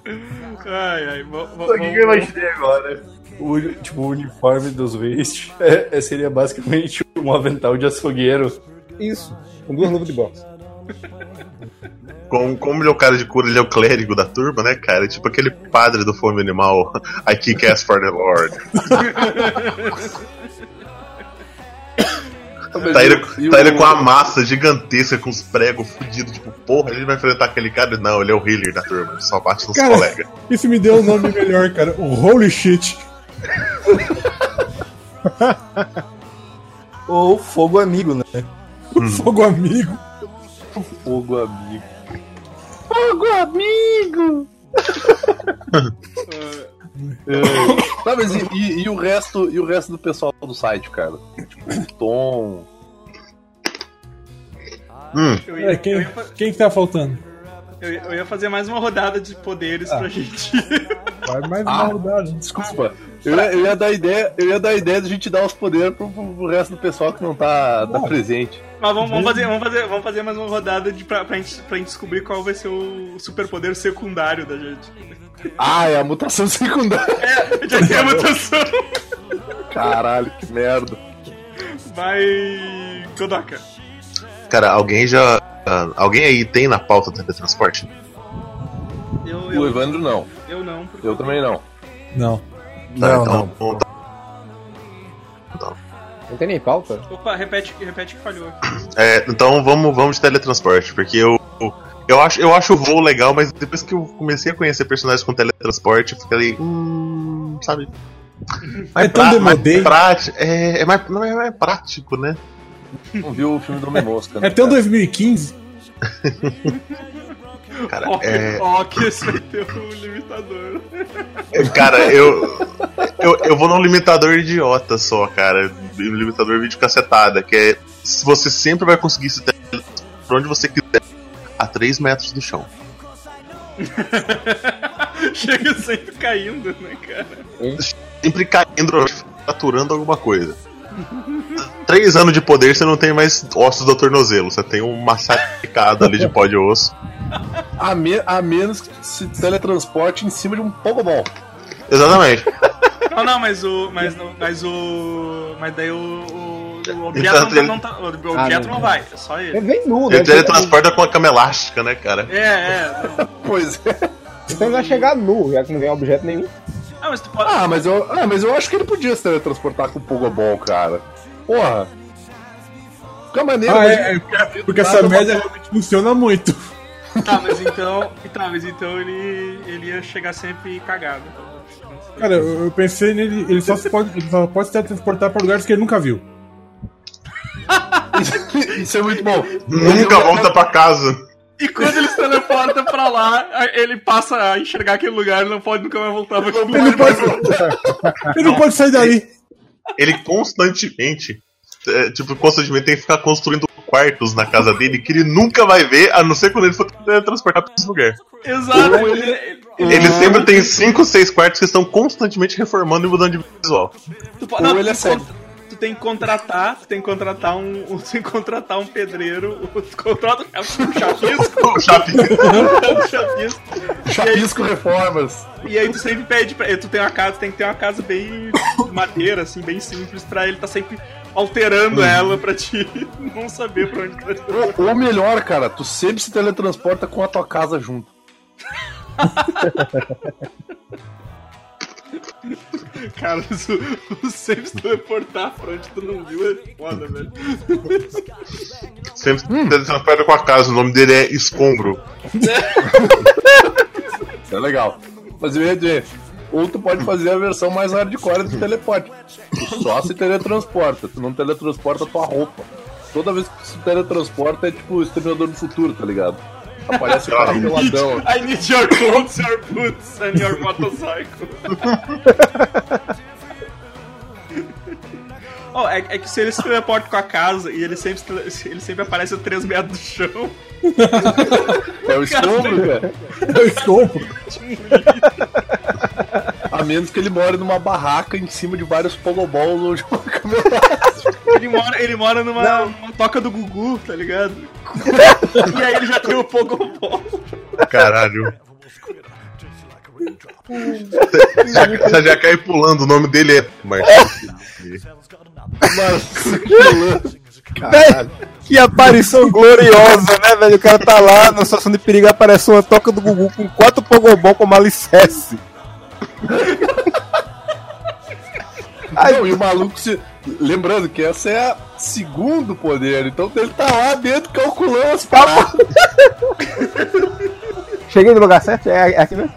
Ai, ai. O que que eu imaginei agora? O, tipo, o uniforme dos Waste é, é- seria basicamente um avental de açougueiro. Isso. Com duas luvas de boxe. Como, como ele é o cara de cura, ele é o clérigo da turma, né, cara? Tipo aquele padre do Fome Animal. I kick ass for the Lord. Tá ele, E tá o- ele com a massa gigantesca, com os pregos fudidos. Tipo, porra, ele vai enfrentar aquele cara? Não, ele é o healer da turma. Ele só bate nos Cara, colegas. isso me deu um nome melhor, cara. O Holy Shit. Ou fogo amigo, né? O Fogo Amigo. Fogo amigo. É. Tá, mas e, e- e o resto, e o resto do pessoal do site, cara? Tipo, o Tom. Hum, É, ia, eu quem, fa- quem que tá faltando? eu ia- eu ia fazer mais uma rodada de poderes Ah. pra gente. Vai mais Ah. uma rodada. Desculpa. Eu ia, eu ia dar a ideia, eu ia dar ideia de a gente dar os poderes pro, pro- resto do pessoal que não tá, tá presente. Mas vamos, vamos fazer, vamos, fazer, vamos fazer mais uma rodada de, pra, pra, gente, pra gente descobrir qual vai ser o superpoder secundário da gente. Ah, é a mutação secundária. É, já tem a mutação. Caralho, que merda. Vai. Kodaka. cara, alguém já. ah, alguém aí tem na pauta teletransporte? Eu, O eu, Evandro não. eu não. porque- Eu também não. Não. Tá, Não, então, não. Não tem nem pauta? Opa, repete, repete que falhou aqui. É, então vamos, vamos de teletransporte, porque eu. Eu acho, eu acho o voo legal, mas depois que eu comecei a conhecer personagens com teletransporte, eu fiquei. Hum, sabe? É tão demodê. prático. É, é, mais, não é mais prático, né? Não viu o filme do Homem-Mosca, né? É tão cara? 2015. Cara, Ó, é. ó, que esse vai ter um limitador. Cara, eu, eu. Eu vou num limitador idiota só, cara. Limitador vídeo cacetada, que é. Você sempre vai conseguir se pra onde você quiser, a 3 metros do chão. Chega sempre caindo, né, cara? sempre caindo, fraturando alguma coisa. Três anos de poder, você não tem mais ossos do tornozelo, você tem um massacrado ali de pó de osso. A, me- a menos que se teletransporte em cima de um Pokéball. Exatamente. Não, não, mas o. Mas, mas o. Mas daí o. O, o objeto, Então, não, tá- ele- não tá, o objeto não. não vai, é só ele. Ele vem nu, né? Ele teletransporta com a cama elástica, né, cara? É, é. Pois é. Então ele vai chegar nu, já que não vem objeto nenhum. Ah, mas tu pode. Ah, mas eu, ah, mas eu acho que ele podia se teletransportar com o Pokéball, cara. Porra. Fica maneiro. Ah, é, é, porque essa merda realmente funciona muito. Tá, mas então. Tá, mas então ele. Ele ia chegar sempre cagado. Cara, eu, eu pensei nele, ele só, se pode, ele só pode se transportar pra lugares que ele nunca viu. Isso é muito bom. Nunca volta pra casa. E quando ele se teleporta pra lá, ele passa a enxergar aquele lugar e não pode nunca mais voltar pra aquele Ele não lugar. pode, ele não pode sair dali. Ele constantemente, é, tipo, constantemente tem que ficar construindo quartos na casa dele que ele nunca vai ver, a não ser quando ele for transportar pra esse lugar. Exato. Ele, ele- Ele sempre tem cinco, seis quartos que estão constantemente reformando e mudando de visual. tu, pode- Ou não, ele é con- tu tem que contratar, tu tem que contratar um, um- tu tem que contratar um pedreiro, tu contrata um chapisco, O Chape- um chapisco, Chapisco Reformas. e aí tu sempre pede pra tu tem uma casa, tu tem que ter uma casa bem de madeira, assim, bem simples, pra ele tá sempre alterando ela pra ti não saber pra onde tá indo. Ou, ou melhor, cara, tu sempre se teletransporta com a tua casa junto. Cara, o, o sempre se teleportar pra onde tu não viu é foda, velho. Sempre transporta com a casa, o nome dele é Escombro. É legal. Mas eu ia dizer, ou tu pode fazer a versão mais hardcore do teleporte. Tu só se teletransporta, tu não teletransporta tua roupa. Toda vez que tu se teletransporta é tipo o Exterminador do Futuro, tá ligado? Aparece o cara peladão. I need your clothes, your boots and your motorcycle. Oh, é, é que se ele se teleporta com a casa e ele sempre, ele sempre aparece a 3 metros do chão, É o escombro, cara. Eu escombro. A menos que ele more numa barraca em cima de vários pogoballs ou de uma câmera. ele mora, ele mora numa, numa toca do Gugu, tá ligado? e aí ele já tem o Pogobol. Caralho. Você já, você já cai pulando, o nome dele é Marcelo. Mano, Caralho. Que aparição gloriosa, né, velho? O cara tá lá na situação de perigo, aparece uma toca do Gugu com quatro Pogobol como alicerce. Não, e o maluco se. Lembrando que essa é a segundo poder, então ele tá lá dentro calculando as paradas. Cheguei no lugar certo? É é aqui mesmo?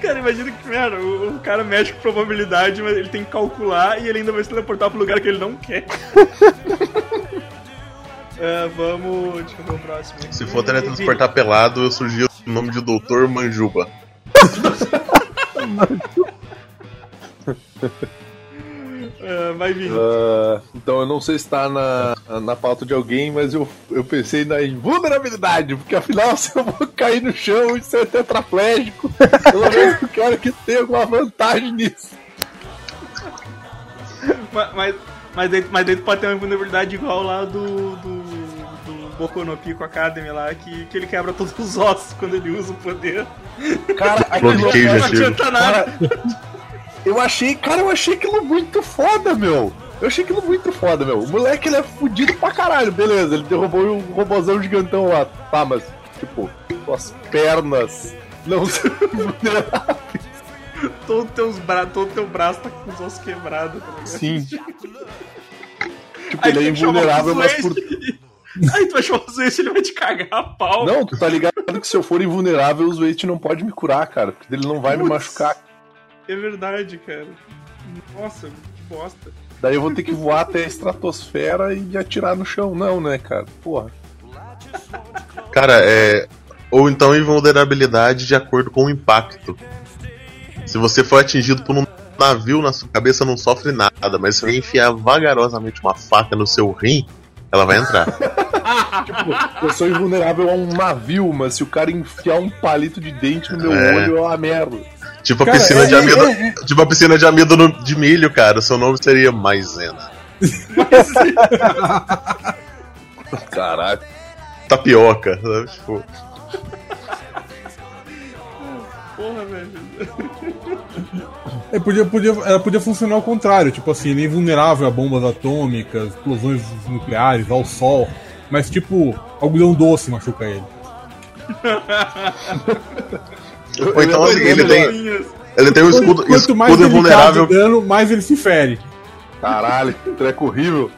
Cara, imagina que merda, o, o cara mexe com probabilidade, mas ele tem que calcular e ele ainda vai se teleportar pro lugar que ele não quer. É, vamos. Deixa eu ver o próximo. aqui. Se for teletransportar pelado, eu sugiro o nome de Doutor Manjuba. É, vai vir. Ah, então eu não sei se tá na, na pauta de alguém, mas eu, eu pensei na invulnerabilidade, porque afinal se eu vou cair no chão e ser tetraplégico, pelo menos eu quero que tenha alguma vantagem nisso. Mas, mas, mas, daí, mas tu pode ter uma vulnerabilidade igual lá do. do. Boku no Pico Academy lá, que, que ele quebra todos os ossos quando ele usa o poder. Cara, aquilo, Cage Não adianta nada. cara, eu achei, cara, eu achei aquilo muito foda, meu. Eu achei aquilo muito foda, meu. O moleque ele é fudido pra caralho, beleza. Ele derrubou um robôzão gigantão lá. Tá, mas, tipo, suas pernas não são vulneráveis. Todo, teus bra... Todo teu braço tá com os ossos quebrados, tá? Sim. Tipo, Aí ele é invulnerável, mas por. Aí tu vai chamar o Zwest, ele vai te cagar a pau. Não, tu tá ligado que se eu for invulnerável, o Zweit não pode me curar, cara. Porque ele não vai me Putz. machucar. É verdade, cara. Nossa, que bosta. Daí eu vou ter que voar até a estratosfera e atirar no chão. Não, né, cara? Porra. Cara, é. Ou então invulnerabilidade de acordo com o impacto. Se você for atingido por um navio, na sua cabeça não sofre nada, mas se você enfiar vagarosamente uma faca no seu rim, ela vai entrar. Tipo, eu sou invulnerável a um navio, mas se o cara enfiar um palito de dente no meu É. olho, é uma merda. Tipo a Cara, piscina é- de amido. é- Tipo a piscina de amido no- de milho, cara. Seu nome seria Maisena. Caralho. Tapioca, sabe? Tipo. Porra, velho. É, podia, podia, ela podia funcionar ao contrário, tipo assim, ele é invulnerável a bombas atômicas, explosões nucleares, ao sol. Mas tipo, algodão doce machuca ele. Ou então eu- ele tem. Ele tem um escudo, Quanto mais escudo delicado invulnerável. dano, mais ele se fere. Caralho, treco horrível.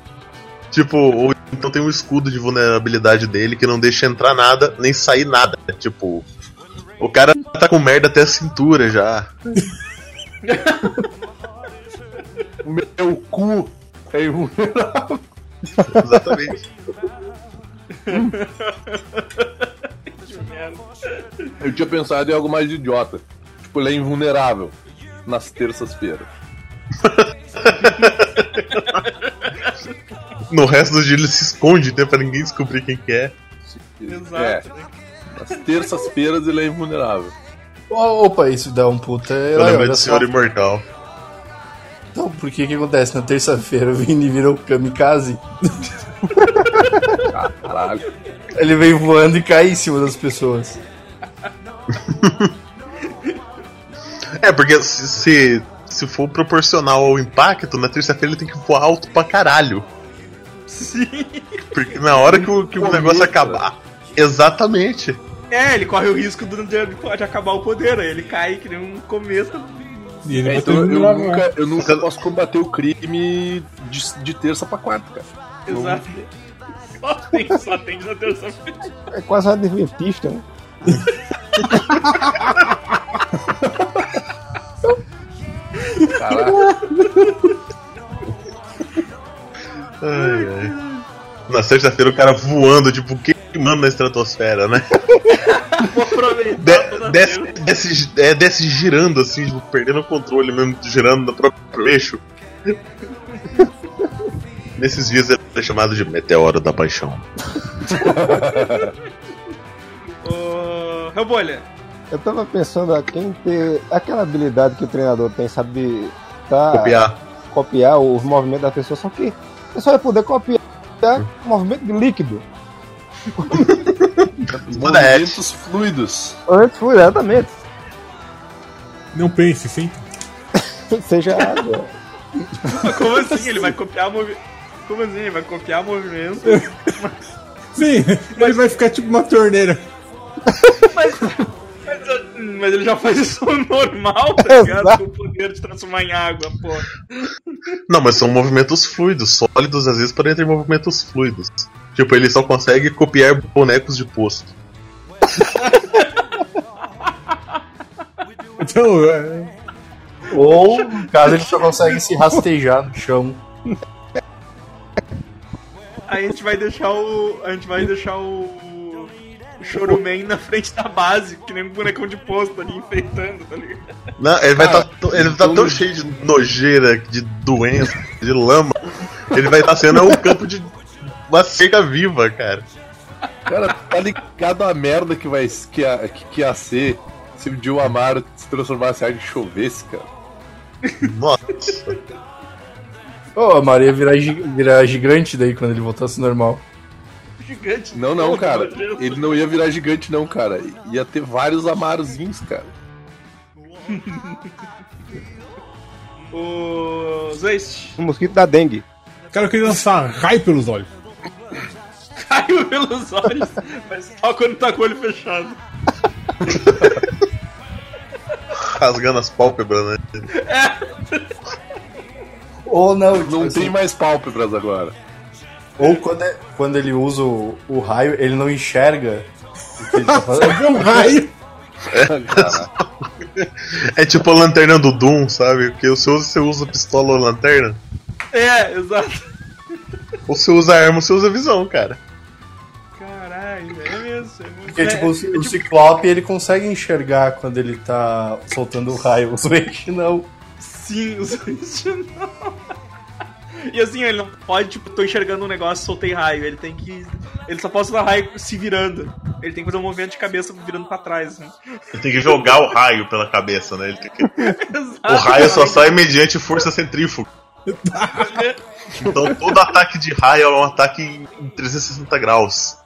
Tipo, ou então tem um escudo de vulnerabilidade dele que não deixa entrar nada, nem sair nada. Tipo, o cara tá com merda até a cintura já. O meu cu é invulnerável. Exatamente. Eu tinha pensado em algo mais idiota. Tipo, ele é invulnerável nas terças-feiras. No resto do dia ele se esconde, né? Pra ninguém descobrir quem que é. Exato. É, nas terças-feiras ele é invulnerável. Opa, isso dá um puta Eu lembro só. Senhor Imortal. Então, por que que acontece? Na terça-feira o Vini virou kamikaze. Caralho. Ele vem voando e cai em cima das pessoas. É, porque se, se, se for proporcional ao impacto, na terça-feira ele tem que voar alto pra caralho. Sim. Porque na hora que o, que o negócio acabar. Exatamente. É, ele corre o risco de, de, de acabar o poder, aí ele cai que nem um cometa. E ele É, então eu nunca, eu nunca posso combater o crime de, de terça pra quarta, cara. Exato. Só tem, só tem na terça-feira. É quase um adventista, né? Ai, ai. Na sexta-feira o cara voando, tipo, queimando na estratosfera, né? Vou aproveitar De- desce, é, desce girando, assim, tipo, perdendo o controle mesmo, girando no próprio eixo. Nesses dias ele é chamado de Meteoro da Paixão. Ô, Rebolha, Eu tava pensando a quem ter aquela habilidade que o treinador tem, sabe, tá, Copiar. copiar os movimentos da pessoa, só que só ia poder copiar o movimento de líquido. Movimentos fluidos. Antes fui, exatamente. Não pense, sim. Seja água. como assim? Ele vai copiar o movimento. Como assim? Ele vai copiar movimento. Sim, ele vai ficar tipo uma torneira. Mas, mas, mas ele já faz isso normal, tá ligado? Exato. Com o poder de transformar em água, pô. Não, mas são movimentos fluidos. Sólidos às vezes podem ter movimentos fluidos. Tipo, ele só consegue copiar bonecos de posto. Então, é, Ou, no caso, ele só consegue se rastejar no chão. Aí a gente vai deixar o. A gente vai deixar o. O Choruman na frente da base, que nem um bonecão de posto ali, enfeitando, tá ligado? Não, ele vai Cara, tá, ele tá tão cheio de nojeira, de doença, de lama. Ele vai estar sendo um campo de uma cerca viva, cara. Cara, tá ligado a merda que, vai, que, ia, que, que ia ser se o Dio Amaro se transformasse em água e chovesse, cara? Nossa. Ô, a Maria virar, virar gigante daí quando ele voltasse normal. Gigante. Não, não, cara. Ele não ia virar gigante, não, cara. Ia ter vários Amarozinhos, cara. O. Zeist. O mosquito da dengue. cara, eu queria lançar raio pelos olhos. Caiu pelos olhos, mas só quando tá com o olho fechado. Rasgando as pálpebras, né? Ou não, tipo Não assim, tem mais pálpebras agora. Ou quando, é- quando ele usa o, o raio, ele não enxerga o que ele tá fazendo. É um raio. Cara, É tipo a lanterna do Doom, sabe? Porque você usa, você usa pistola ou lanterna. É, exato. Ou você usa arma, você usa visão, cara. É mesmo. É mesmo. Porque, É, tipo, o, é o tipo- Ciclope, ele consegue enxergar quando ele tá soltando o raio. O Switch não. Sim, o Zeist não. E assim, ele não pode, tipo, tô enxergando um negócio, soltei raio. Ele tem que. Ele só pode soltar raio se virando. Ele tem que fazer um movimento de cabeça virando pra trás. Assim. Ele tem que jogar o raio pela cabeça, né? Ele tem que- Exato. O raio só sai mediante força centrífuga. Então todo ataque de raio é um ataque em 360 graus.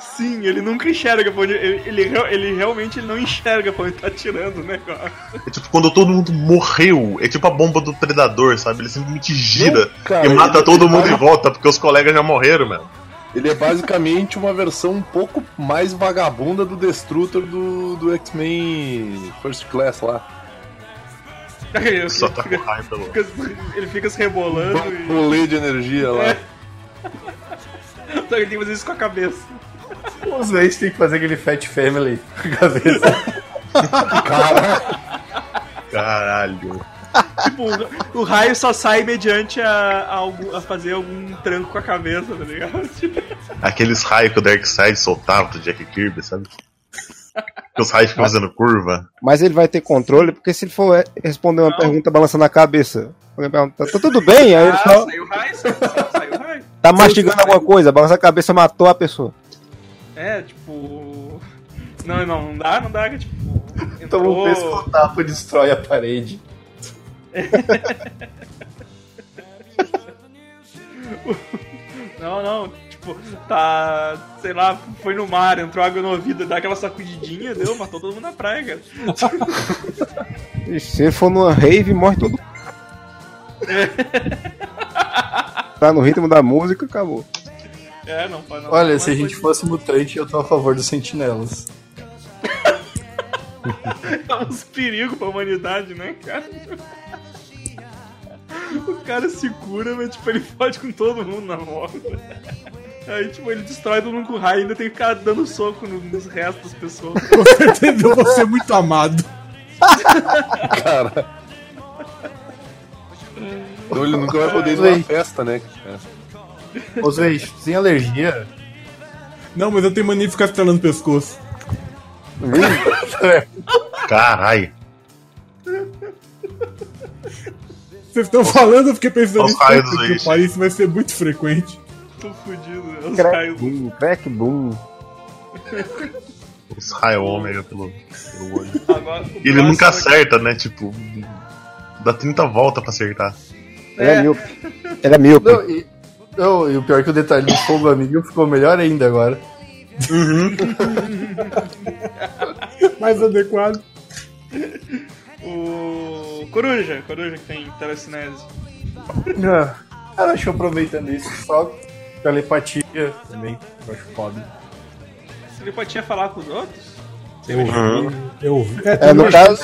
Sim, ele nunca enxerga pra onde. Ele, ele, ele realmente ele não enxerga pra onde tá tirando o negócio. É tipo quando todo mundo morreu. É tipo a bomba do predador, sabe? Ele simplesmente gira Não, cara, e mata ele- todo ele mundo vai- em volta, porque os colegas já morreram, mano. ele é basicamente uma versão um pouco mais vagabunda do Destrutor do, do X-Men First Class lá. Ele Só fica, tá com raio pelo. fica- ele fica se rebolando e. Rolê de energia lá. Só que ele tem que fazer isso com a cabeça. Os vezes tem que fazer aquele Fat Family com a cabeça. Caralho. Tipo, o, o raio só sai mediante a, a, algum- a fazer algum tranco com a cabeça, tá ligado? Tipo, Aqueles raios que o Darkseid soltava do Jack Kirby, sabe? Que os raios ficam fazendo curva. Mas ele vai ter controle, porque se ele for é, responder uma pergunta balançando a cabeça, alguém pergunta, tá tudo bem? Aí ele ah, só saiu o raio, saiu, saiu o raio. tá mastigando alguma coisa, balança a cabeça, matou a pessoa. É, tipo. Não, não, não dá, não dá, que tipo. Toma um Entrou... pescotapo e destrói a parede. Não, não, tipo, tá. Sei lá, foi no mar, entrou água no ouvido, dá aquela sacudidinha, deu, matou todo mundo na praia, cara. E se ele for numa rave, morre todo mundo. Tá no ritmo da música, acabou. É, não pode não. Olha, se a pode- gente fosse mutante, eu tô a favor dos sentinelas. É uns perigos pra humanidade, né, cara? O cara se cura, mas tipo, ele fode com todo mundo na moto. Aí, tipo, ele destrói todo mundo com raio e ainda tem que ficar dando soco no- nos restos das pessoas. Com certeza eu vou ser muito amado. Cara. Então ele nunca vai poder ir numa festa, né? É. Ô, Zé, sem alergia? Não, mas eu tenho mania de ficar estralando o pescoço. Caralho. Vocês estão falando, eu fiquei pensando Os raios do que Luigi. Paris vai ser muito frequente. Tô fudido, né? Os Crack raios. boom, crack boom. Os raios ômega pelo, pelo olho. Agora, o E ele próximo nunca acerta, né? Tipo, dá 30 voltas pra acertar. Ele é, É. míope. Ele é míope. Não, e, não, e o pior é que o detalhe do fogo amigo ficou melhor ainda agora. Mais adequado. O. Coruja, Coruja que tem telecinese. Cara, acho que aproveitando isso, só telepatia também, eu acho foda. Telepatia falar com os outros? Eu ouvi. Eu ouvi. É, É, no caso,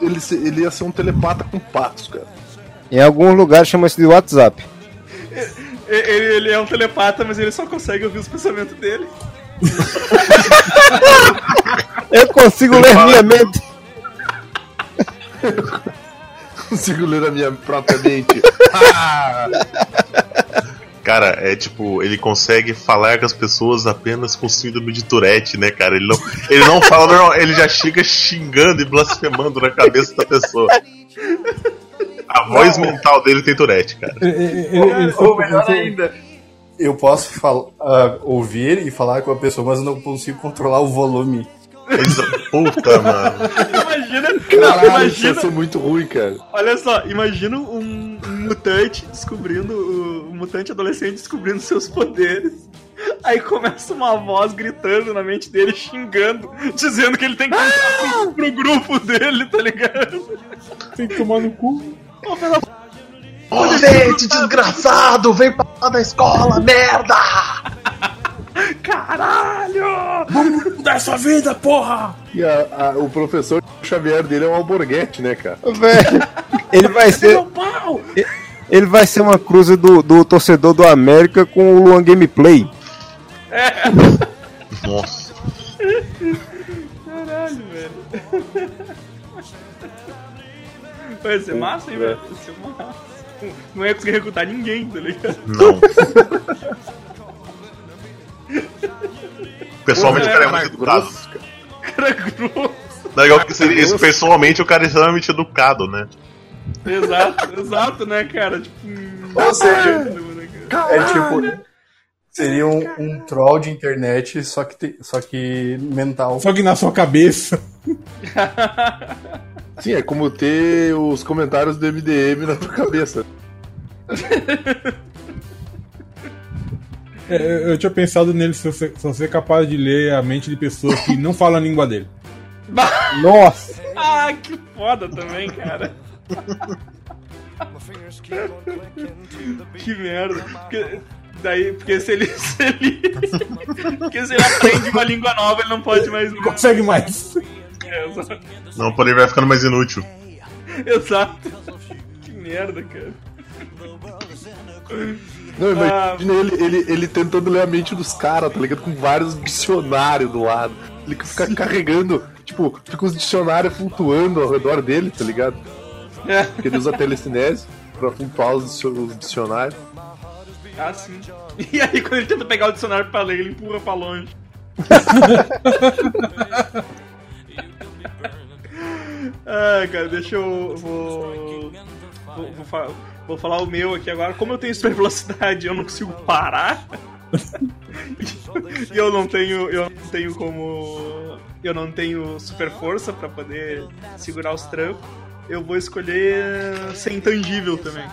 ele, se- ele ia ser um telepata com patos, cara. em alguns lugares chama isso de WhatsApp. Ele, ele é um telepata, mas ele só consegue ouvir os pensamentos dele. Eu consigo ler minha mente. Consigo ler a minha própria mente. Ah! Cara, é tipo, ele consegue falar com as pessoas apenas com síndrome de Tourette, né, cara? Ele não, ele não fala normal, ele já chega xingando e blasfemando na cabeça da pessoa. A voz mental dele tem Tourette, cara. Ou melhor ainda, eu posso ah, ouvir e falar com a pessoa, mas eu não consigo controlar o volume. Puta, mano. Imagina, não, Caralho, isso imagina, ser muito ruim, cara. olha só, imagina um, um mutante descobrindo, uh, um mutante adolescente descobrindo seus poderes. Aí começa uma voz gritando na mente dele, xingando, dizendo que ele tem que ir pro, pro grupo dele, tá ligado? Tem que tomar no cu. Ô, gente, desgraçado, vem pra lá da escola, merda! Caralho! Mudar sua vida, porra! E a- a- o professor Xavier dele é um alborguete, né, cara? Velho, ele vai ser. Ele vai ser uma cruza do, do torcedor do América com o Luan Gameplay. Nossa. Caralho, velho. Vai ser massa, hein, velho? Vai ser massa. Não ia conseguir recrutar ninguém, tá ligado? Não. Pessoalmente, o cara é muito educado. grosso, cara. Cara grosso. Legal que seria isso, pessoalmente o cara é extremamente educado, né? Exato, exato, né, cara? Tipo, hum, Ou seja, caramba, né, é tipo. Seria um, um troll de internet, só que, te- só que mental. Só que na sua cabeça. Sim, é como ter os comentários do MDM na tua cabeça. É, eu- tinha pensado nele se você, se você é capaz de ler a mente de pessoas que não falam a língua dele. Nossa! Ah, que foda também, cara. que merda. Porque, daí, porque se ele, se ele. Porque se ele aprende uma língua nova, ele não pode mais. Não consegue mais. É, exato. Não, o poder vai ficando mais inútil. Exato. Que merda, cara. Não, Ah. imagina ele, ele, ele tentando ler a mente dos caras, tá ligado? Com vários dicionários do lado. Ele fica carregando, tipo, fica os dicionários flutuando ao redor dele, tá ligado? É. Porque ele usa telecinese pra flutuar os, os dicionários. Ah, sim. E aí, quando ele tenta pegar o dicionário pra ler, ele empurra pra longe. ah, cara, deixa eu. Vou. Vou, vou, vou falar o meu aqui agora. Como eu tenho super velocidade eu não consigo parar. e eu não tenho. Eu não tenho como. Eu não tenho super força pra poder segurar os trancos. Eu vou escolher ser intangível também.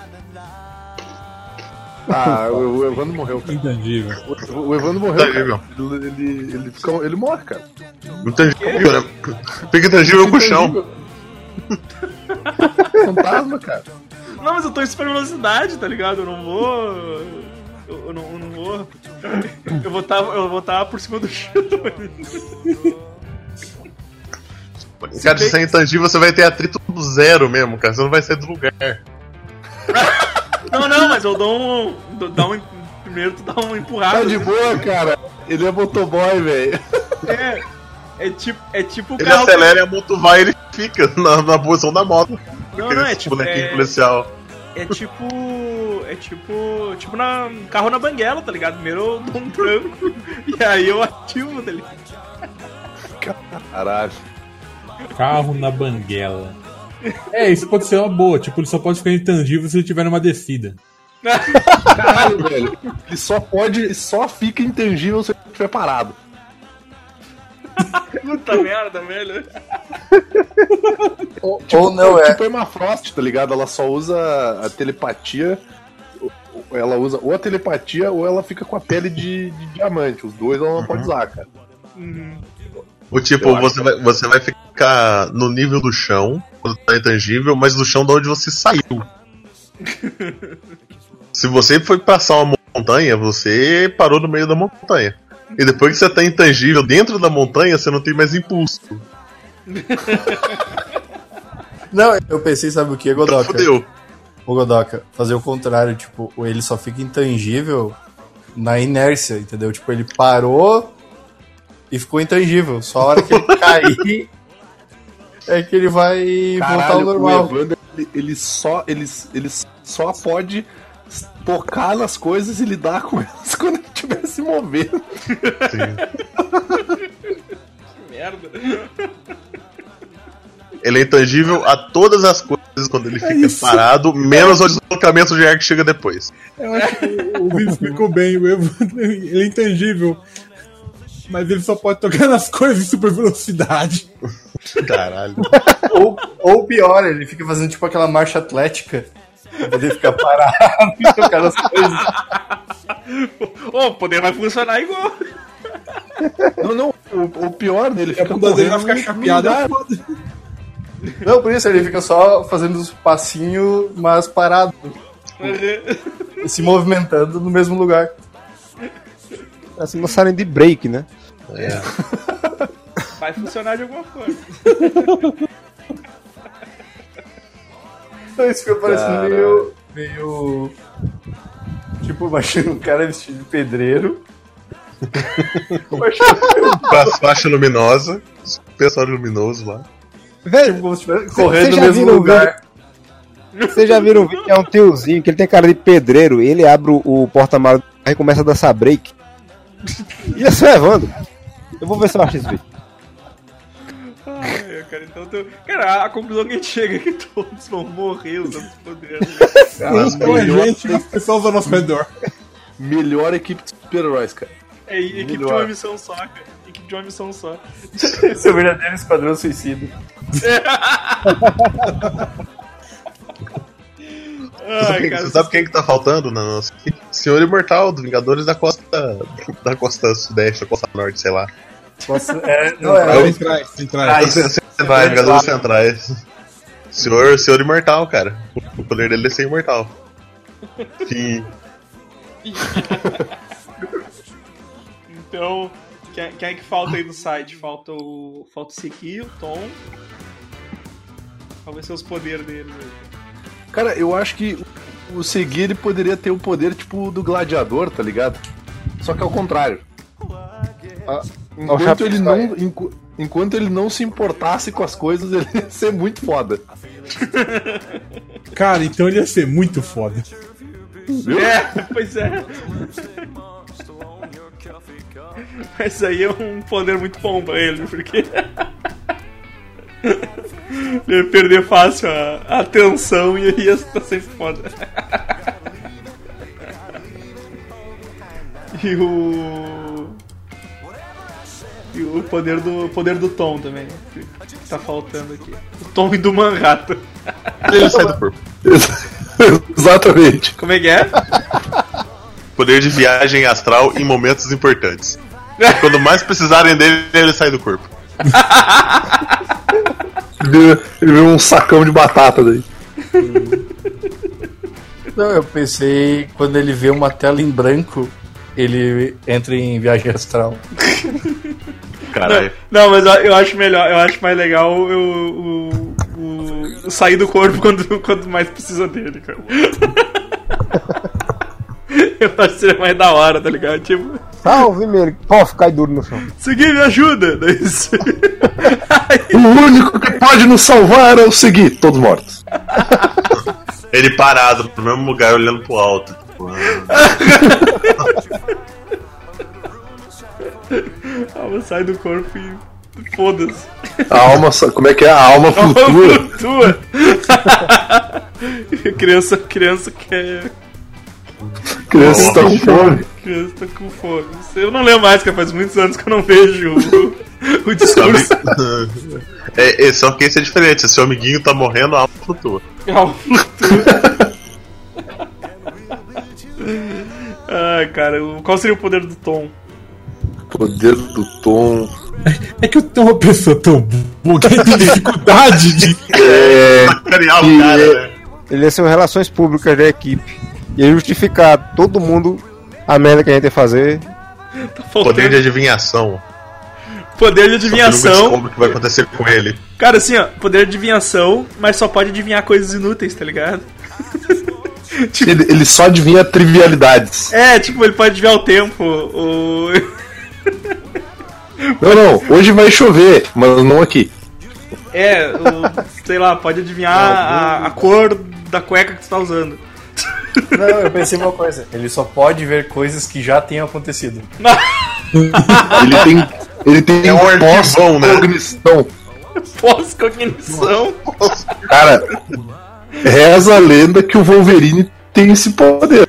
Ah, o, o Evandro morreu, cara. Intangível. O, o Evandro morreu, Intangível. Ele, ele, ele, fica, ele morre, cara. Intangível, né? Fica intangível com o chão. Fantasma, cara. Não, mas eu tô em super velocidade, tá ligado? Eu não vou. Eu, eu não, eu não vou. Eu vou tá, eu vou tá por cima do chão. Cara, se você é intangível, você vai ter atrito do zero mesmo, cara. Você não vai sair do lugar. Não, não, mas eu dou um. dou- Dá um primeiro tu dá uma empurrada. Tá de assim. boa, cara. Ele é motoboy, velho. É, é tipo, é tipo Ele carro. acelera e a moto vai e ele fica na, na posição da moto. Não, não, é tipo. bonequinho É, policial. é tipo. É tipo. Tipo na carro na banguela, tá ligado? Primeiro eu dou um tranco e aí eu ativo, tá ligado? Caralho. Carro na banguela. É, isso pode ser uma boa. Tipo, ele só pode ficar intangível se ele tiver numa descida. Caralho, velho. Ele só pode. Só fica intangível se ele estiver parado. Puta merda, velho. Ou, Ou não é. Tipo Emafrost, tá ligado? Ela só usa a telepatia. Ela usa ou a telepatia ou ela fica com a pele de, de diamante. Os dois ela não pode usar, cara. O tipo, Eu acho você vai, você vai ficar no nível do chão, quando tá intangível, mas do chão de onde você saiu. Se você foi passar uma montanha, você parou no meio da montanha. E depois que você tá intangível dentro da montanha, você não tem mais impulso. Não, eu pensei, sabe o que, Godoka? Fudeu. Ô Godoka, fazer o contrário, tipo, ele só fica intangível na inércia, entendeu? Tipo, ele parou e ficou intangível. Só a hora que ele cair é que ele vai voltar ao Caralho, normal. o Evander, ele, ele só, ele, ele só pode tocar nas coisas e lidar com elas quando ele estiver se movendo. Merda. Ele é intangível a todas as coisas quando ele fica isso. parado, menos o deslocamento de ar que chega depois. Eu acho que o Vini explicou bem. O Evandro, ele é intangível. Mas ele só pode tocar nas coisas em super velocidade. Caralho. Ou, ou pior, ele fica fazendo tipo aquela marcha atlética poder ficar parado e tocar nas coisas. Ô, o poder vai funcionar igual. Não, não, o, o pior dele A fica bunda dele vai ficar é foda. Não, por isso ele fica só fazendo os passinhos, mas parado. E se movimentando no mesmo lugar. Assim, uma salinha de break, né? Vai funcionar de alguma forma. Então isso fica parecendo meio. meio. Tipo, imagina um cara vestido de pedreiro. Com faixa luminosa, pessoal luminoso lá. Velho, Como se correndo no mesmo o lugar. vocês já viram um vídeo que é um tiozinho que ele tem cara de pedreiro, ele abre o, o porta-malas e começa a dançar break. E é só Evandro. Eu vou ver se eu acho esse vídeo. Ai, cara, então tu... Cara, a conclusão que a gente chega é que todos vão morrer usando esse poder. né? Então a gente, as pessoas ao nosso redor. Melhor equipe de super-heróis, cara. É equipe de Melhor. uma missão só, cara. Equipe de uma missão só. Esse é verdadeiro esquadrão suicida. Você sabe, Ai, quem, cara, sabe quem que tá faltando na nossa? Senhor Imortal, do Vingadores da costa. da costa sudeste, da costa norte, sei lá. Posso- é, não, é, Centrais, centrais. Centrais, Vingadores Centrais. Senhor, Senhor Imortal, cara. O poder dele é ser imortal. Sim. Então, quem, quem é que falta aí do site? Falta o. Falta o Seki, o Tom. Qual vai ser os poderes dele? aí? Cara, eu acho que o Segui ele poderia ter o poder tipo do gladiador, tá ligado? Só que ao contrário. Ah, enquanto, ele não, enqu- enquanto ele não se importasse com as coisas, ele ia ser muito foda. Cara, então ele ia ser muito foda. É, pois é. Mas aí é um poder muito bom pra ele, porque. ele ia perder fácil a, atenção e ia estar sempre foda. e o. E o poder do, o poder do Tom também, que tá faltando aqui. O Tom e do Manhattan. Ele sai do corpo. Exatamente. Como é que é? Poder de viagem astral em momentos importantes. Quando mais precisarem dele, ele sai do corpo. Ele vira um sacão de batata daí. Não, eu pensei, quando ele vê uma tela em branco, ele entra em viagem astral. Caralho. Não, mas eu- acho melhor, eu acho mais legal o, o, o- o sair do corpo quando, quando mais precisa dele, cara. Eu acho que seria mais da hora, tá ligado? Tipo, Salve, meu. Pof, cai duro no chão. seguir me ajuda! Você- O único que pode nos salvar é o Segui, todos mortos. Ele parado no mesmo lugar, olhando pro alto. Tipo, a alma sai do corpo e foda-se. A alma, como é que é? A alma flutua. Flutua! criança, criança quer. Criança está com fome. Criança tá com fome. Eu não lembro mais, que faz muitos anos que eu não vejo o, o discurso. é, é, só que esse é diferente. Se seu amiguinho tá morrendo, a alma flutua. Alma flutua. Ai, cara, o- qual seria o poder do Tom? Poder do Tom. É que eu tenho uma pessoa tão boa que ele tem dificuldade de. É. Sacanear o cara, né? Ele ia ser relações públicas da equipe. e justificar todo mundo a merda que a gente ia fazer. Tá Poder de adivinhação. poder de Só adivinhação. descobre o que vai acontecer com ele. Cara, assim, ó, poder de adivinhação, mas só pode adivinhar coisas inúteis, tá ligado? Ele, ele só adivinha trivialidades. É, tipo, ele pode adivinhar o tempo, o. Não, não, hoje vai chover, mas não aqui. É, o. sei lá, pode adivinhar a, a cor da cueca que tu tá usando. Não, eu pensei uma coisa. Ele só pode ver coisas que já tenham acontecido. Ele tem. Ele tem É um arquivão, né? pós-cognição. Pós-cognição. Cara, reza a lenda que o Wolverine tem esse poder.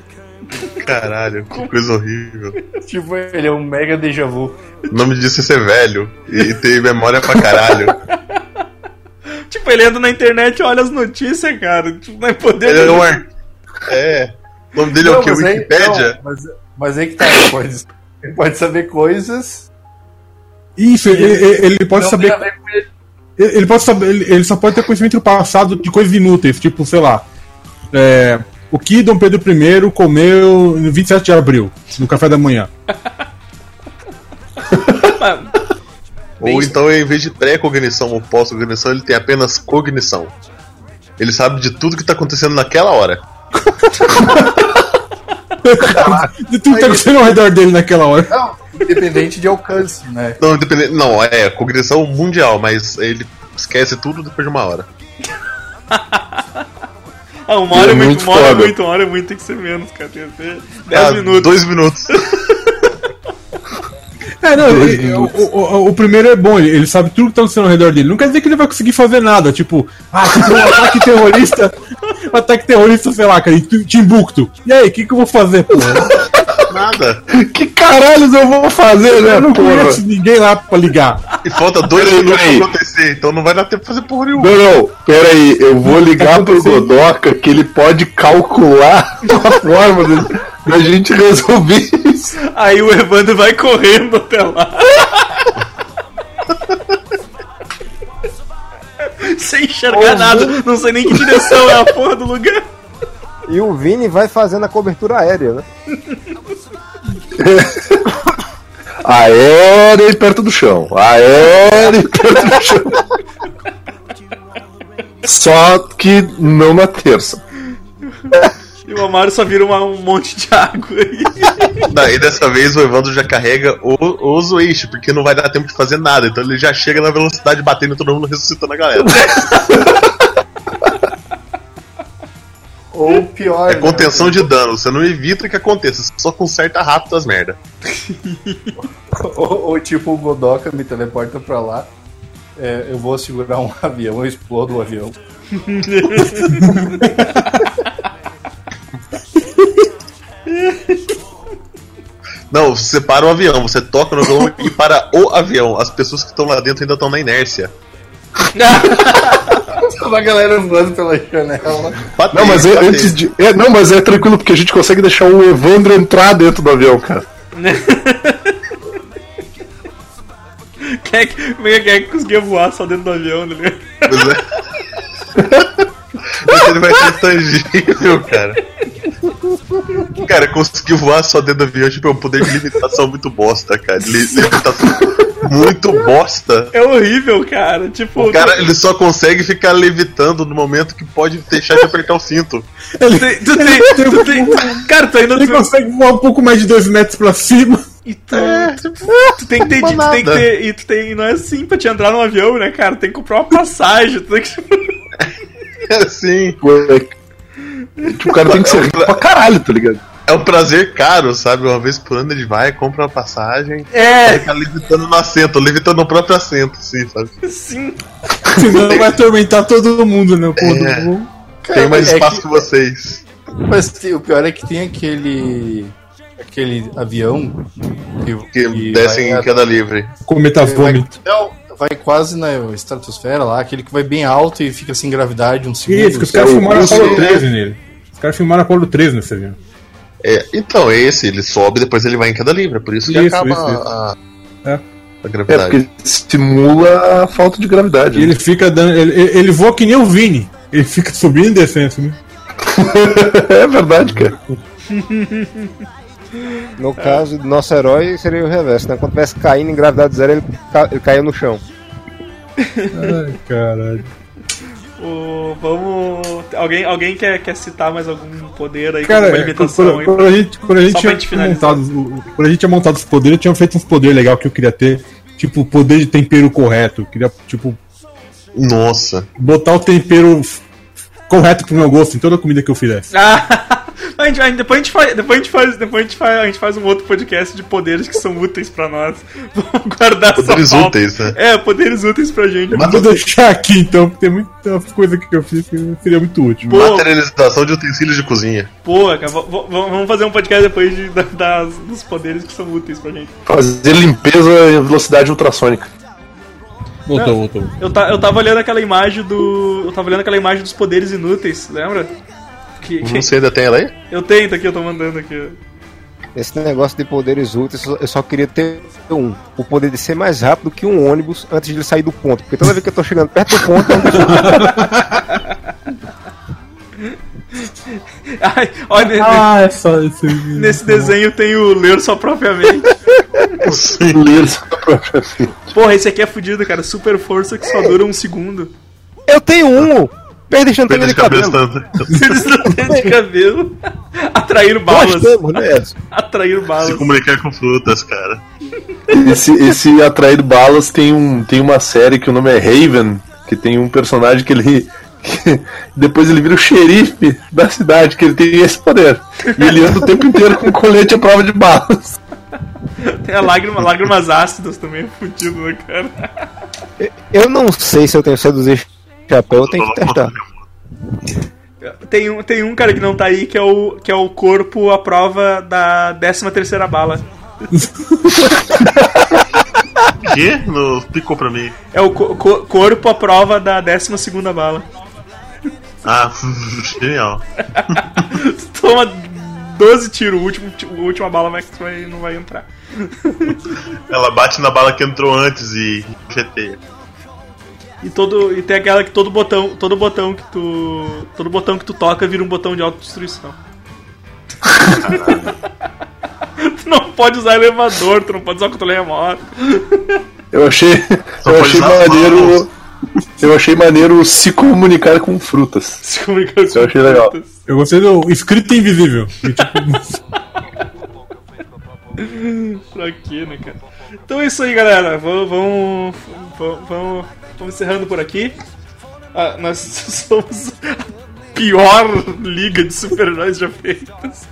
Caralho, que coisa horrível. Tipo, ele é um mega déjà vu. O nome disso é ser velho e ter memória pra caralho. Tipo, ele entra na internet e olha as notícias, cara. Tipo, não é poder. Ele é um ar... É. O nome dele é o Wikipédia? não, mas, mas aí que tá, ele pode, ele pode saber coisas. Isso, ele, ele- ele pode não saber. ele. Ele ele pode saber. Ele, ele só pode ter conhecimento do passado de coisas inúteis, tipo, sei lá. é, o que Dom Pedro I comeu no 27 de abril, no café da manhã. Ou então, em vez de pré-cognição ou pós-cognição, ele tem apenas cognição. Ele sabe de tudo que tá acontecendo naquela hora. De tudo que tá acontecendo ao redor dele naquela hora. Não, independente de alcance, né? Não, independente. Não, é cognição mundial, mas ele esquece tudo depois de uma hora. Ah, uma hora é É muito, muito uma hora é muito, uma hora é muito, tem que ser menos, cara. Tem que ser 10 Ah, minutos. Dois minutos. É, não, ele- o, o- o primeiro é bom, ele, ele sabe tudo que tá acontecendo ao redor dele. Não quer dizer que ele vai conseguir fazer nada, tipo, ah, tem um ataque terrorista, um ataque terrorista, sei lá, cara, em Timbuktu. E aí, o que, que eu vou fazer, pô? Nada. Que caralhos eu vou fazer, né, Eu não porra? conheço ninguém lá pra ligar. E falta dois minutos pra acontecer, então não vai dar tempo pra fazer porra nenhuma. Não, não, pera aí, eu vou ligar pro? Godoka que ele pode calcular a forma de- da gente resolver isso. Aí o Evandro vai correndo até lá. Sem enxergar nada, não sei nem que direção é a porra do lugar. E o Vini vai fazendo a cobertura aérea, né? Aérea e perto do chão. Aérea e perto do chão. Só que não na terça. E o Amaro só vira uma- um monte de água aí. Daí dessa vez o Evandro já carrega o, o Zoichi, porque não vai dar tempo de fazer nada. Então ele já chega na velocidade batendo todo mundo ressuscitando a galera. Ou pior. É contenção de dano, você não evita que aconteça, você só conserta rápido as merda. Né? Ou, ou tipo o Godoka me teleporta pra lá. é, eu vou segurar um avião, eu explodo o avião. Não, você para o avião, você toca no avião e para o avião. As pessoas que estão lá dentro ainda estão na inércia. Uma galera voando pela janela. Batei, Não, mas é, batei. antes de. é, não, mas é tranquilo, porque a gente consegue deixar o Evandro entrar dentro do avião, cara. Quem é que, como é que, quem é que conseguia voar só dentro do avião, né? Pois é. Ele vai ser tangível, cara. Cara, conseguir voar só dentro do avião tipo, é um poder de limitação muito bosta, cara. Li- Limitação muito bosta. É horrível, cara. Tipo, O cara, ele só consegue ficar levitando no momento que pode deixar de apertar o cinto. Ele, tu tem, tu tem, tu tem, cara, tu ainda ele tu, consegue voar um pouco mais de dois metros pra cima. e tu, tu tem que ter, tu tem que ter, e tu tem, não é assim pra te entrar no avião, né, cara? Tem que comprar uma passagem, tu tem que É assim. Pô, é- Tipo, o cara tem que ser rico pra caralho, tá ligado? É um prazer caro, sabe? Uma vez por ano ele vai, compra uma passagem, É, fica levitando no assento, levitando no próprio assento, assim, sabe? sim. Senão vai atormentar todo mundo, né? Pô, É. do. Tem mais é espaço que- que vocês. Mas o pior é que tem aquele. aquele avião que, Que que descem vai- em queda livre. Cometa vômito. não, vai quase na estratosfera lá, aquele que vai bem alto e fica sem gravidade um segundo. Isso, que os caras é o filmaram Apolo né? 13 nele. Os caras filmaram Apolo 13 nesse avião. É, então, é esse, ele sobe depois ele vai em queda livre, é por isso que Isso, acaba isso, isso. A, É. a É, gravidade. porque simula a falta de gravidade. Né? ele fica dando. Ele, ele- ele voa que nem o Vini. Ele fica subindo e descendo. Né? é verdade, cara. No caso do nosso herói, seria o reverso, né? Quando tivesse caindo em gravidade zero, ele, ca... ele caiu no chão. Ai, caralho. O- vamos. Alguém, alguém quer, quer citar mais algum poder aí Cara, limitação quando, a gente, quando a gente tinha finalizar. montado, quando a gente tinha montado os poderes, eu tinha feito uns poderes legais que eu queria ter. Tipo, poder de tempero correto. Eu queria, tipo, Nossa. botar o tempero correto pro meu gosto em toda comida que eu fizesse. Ah, a gente, a gente- depois a gente faz, depois a gente faz, depois a gente faz, a gente faz um outro podcast de poderes que são úteis pra nós. Vamos guardar Poderes essa pauta. úteis, né? É, poderes úteis pra gente. Vou deixar aqui então, porque tem muitas coisas que eu fiz que seria muito útil. Pô. Materialização de utensílios de cozinha. Pô, cara, vamos fazer um podcast depois de, da- das, dos poderes que são úteis pra gente. Fazer limpeza em velocidade ultrassônica. Voltou, voltou. Eu, ta, eu tava olhando aquela imagem do. Eu tava olhando aquela imagem dos poderes inúteis, lembra? Que, que- Você ainda tem ela aí? eu tenho, tá aqui, eu tô mandando aqui. Esse negócio de poderes úteis, eu só queria ter um. O poder de ser mais rápido que um ônibus antes de ele sair do ponto. Porque toda vez que eu tô chegando perto do ponto, Ai, olha, Ah, é só esse. nesse desenho tem o ler sua própria mente. Ler própria vida. Porra, esse aqui é fudido, cara. Super força que só dura um segundo. eu tenho um! Perda instantânea Perda de cabelo. Eles não têm de cabelo. Atrair balas. temos, né? Atrair Se balas. comunicar com frutas, cara. Esse, esse Atrair Balas tem, um, tem uma série que o nome é Raven, que tem um personagem que ele. que depois ele vira o xerife da cidade, que ele tem esse poder. E ele anda o tempo inteiro com colete à prova de balas. Tem a lágrima, lágrimas ácidas também, fudido, né, cara? Eu não sei se eu tenho seduzir chapéu, tenho que testar. Tem um, tem um cara que não tá aí que é o, que é o corpo à prova da 13 terceira bala. Que? No, picou pra mim. É o co- co- corpo à prova da 12 segunda bala. Ah, genial. Toma 12 tiros, o último, ti- a última bala vai, vai, não vai entrar. Ela bate na bala que entrou antes e cheteia. E todo e tem aquela que todo botão, todo botão que tu, todo botão que tu toca vira um botão de autodestruição. tu não pode usar elevador, tu não pode usar controle remoto. Eu achei. Só eu achei maneiro. mãos. Eu achei maneiro se comunicar com frutas. Se comunicar com Eu achei legal. frutas. Eu gostei do escrito invisível. tipo, Pra quê, né, cara? Então é isso aí, galera. Vamos, vamos, vamos, vamos, encerrando por aqui. Ah, nós somos a pior liga de super-heróis já feitas.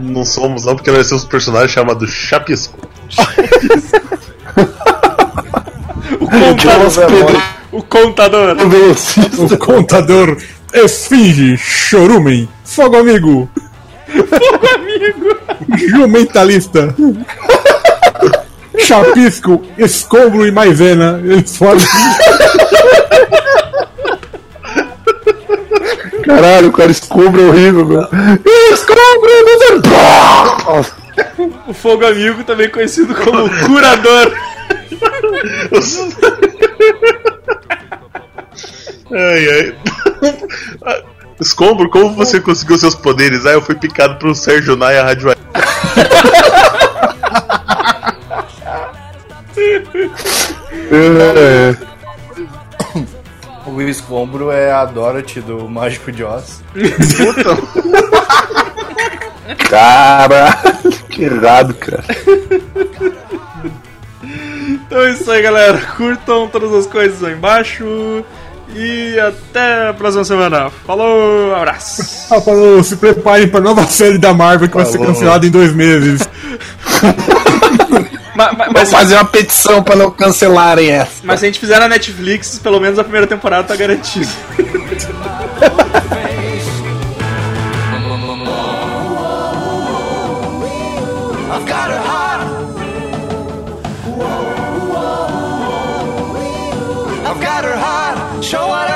Não somos, não, porque nós temos um personagem chamado Chapisco. O contador. o contador. o contador Esfinge, Chorumen, Fogo Amigo, Fogo amigo. Jumentalista, Chapisco, Escombro e Maisena. Eles formam. Caralho, o cara escombra horrível, meu. Escombra! O fogo amigo, também conhecido como curador. Ai, ai. Escombro, como você conseguiu seus poderes? Ah, eu fui picado por um Sérgio Naia radioativo. É, O escombro é a Dorothy do Mágico de Oz. Caralho, que errado, cara. Então é isso aí, galera. Curtam todas as coisas aí embaixo. E até a próxima semana. Falou, abraço. Ah, falou, se preparem pra nova série da Marvel que vai ser Falou. cancelada em dois meses. Ma- ma- Vou mas, fazer uma petição pra não cancelarem essa. mas se a gente fizer na Netflix, pelo menos a primeira temporada tá garantida. I've got her heart. I've got her heart. Show what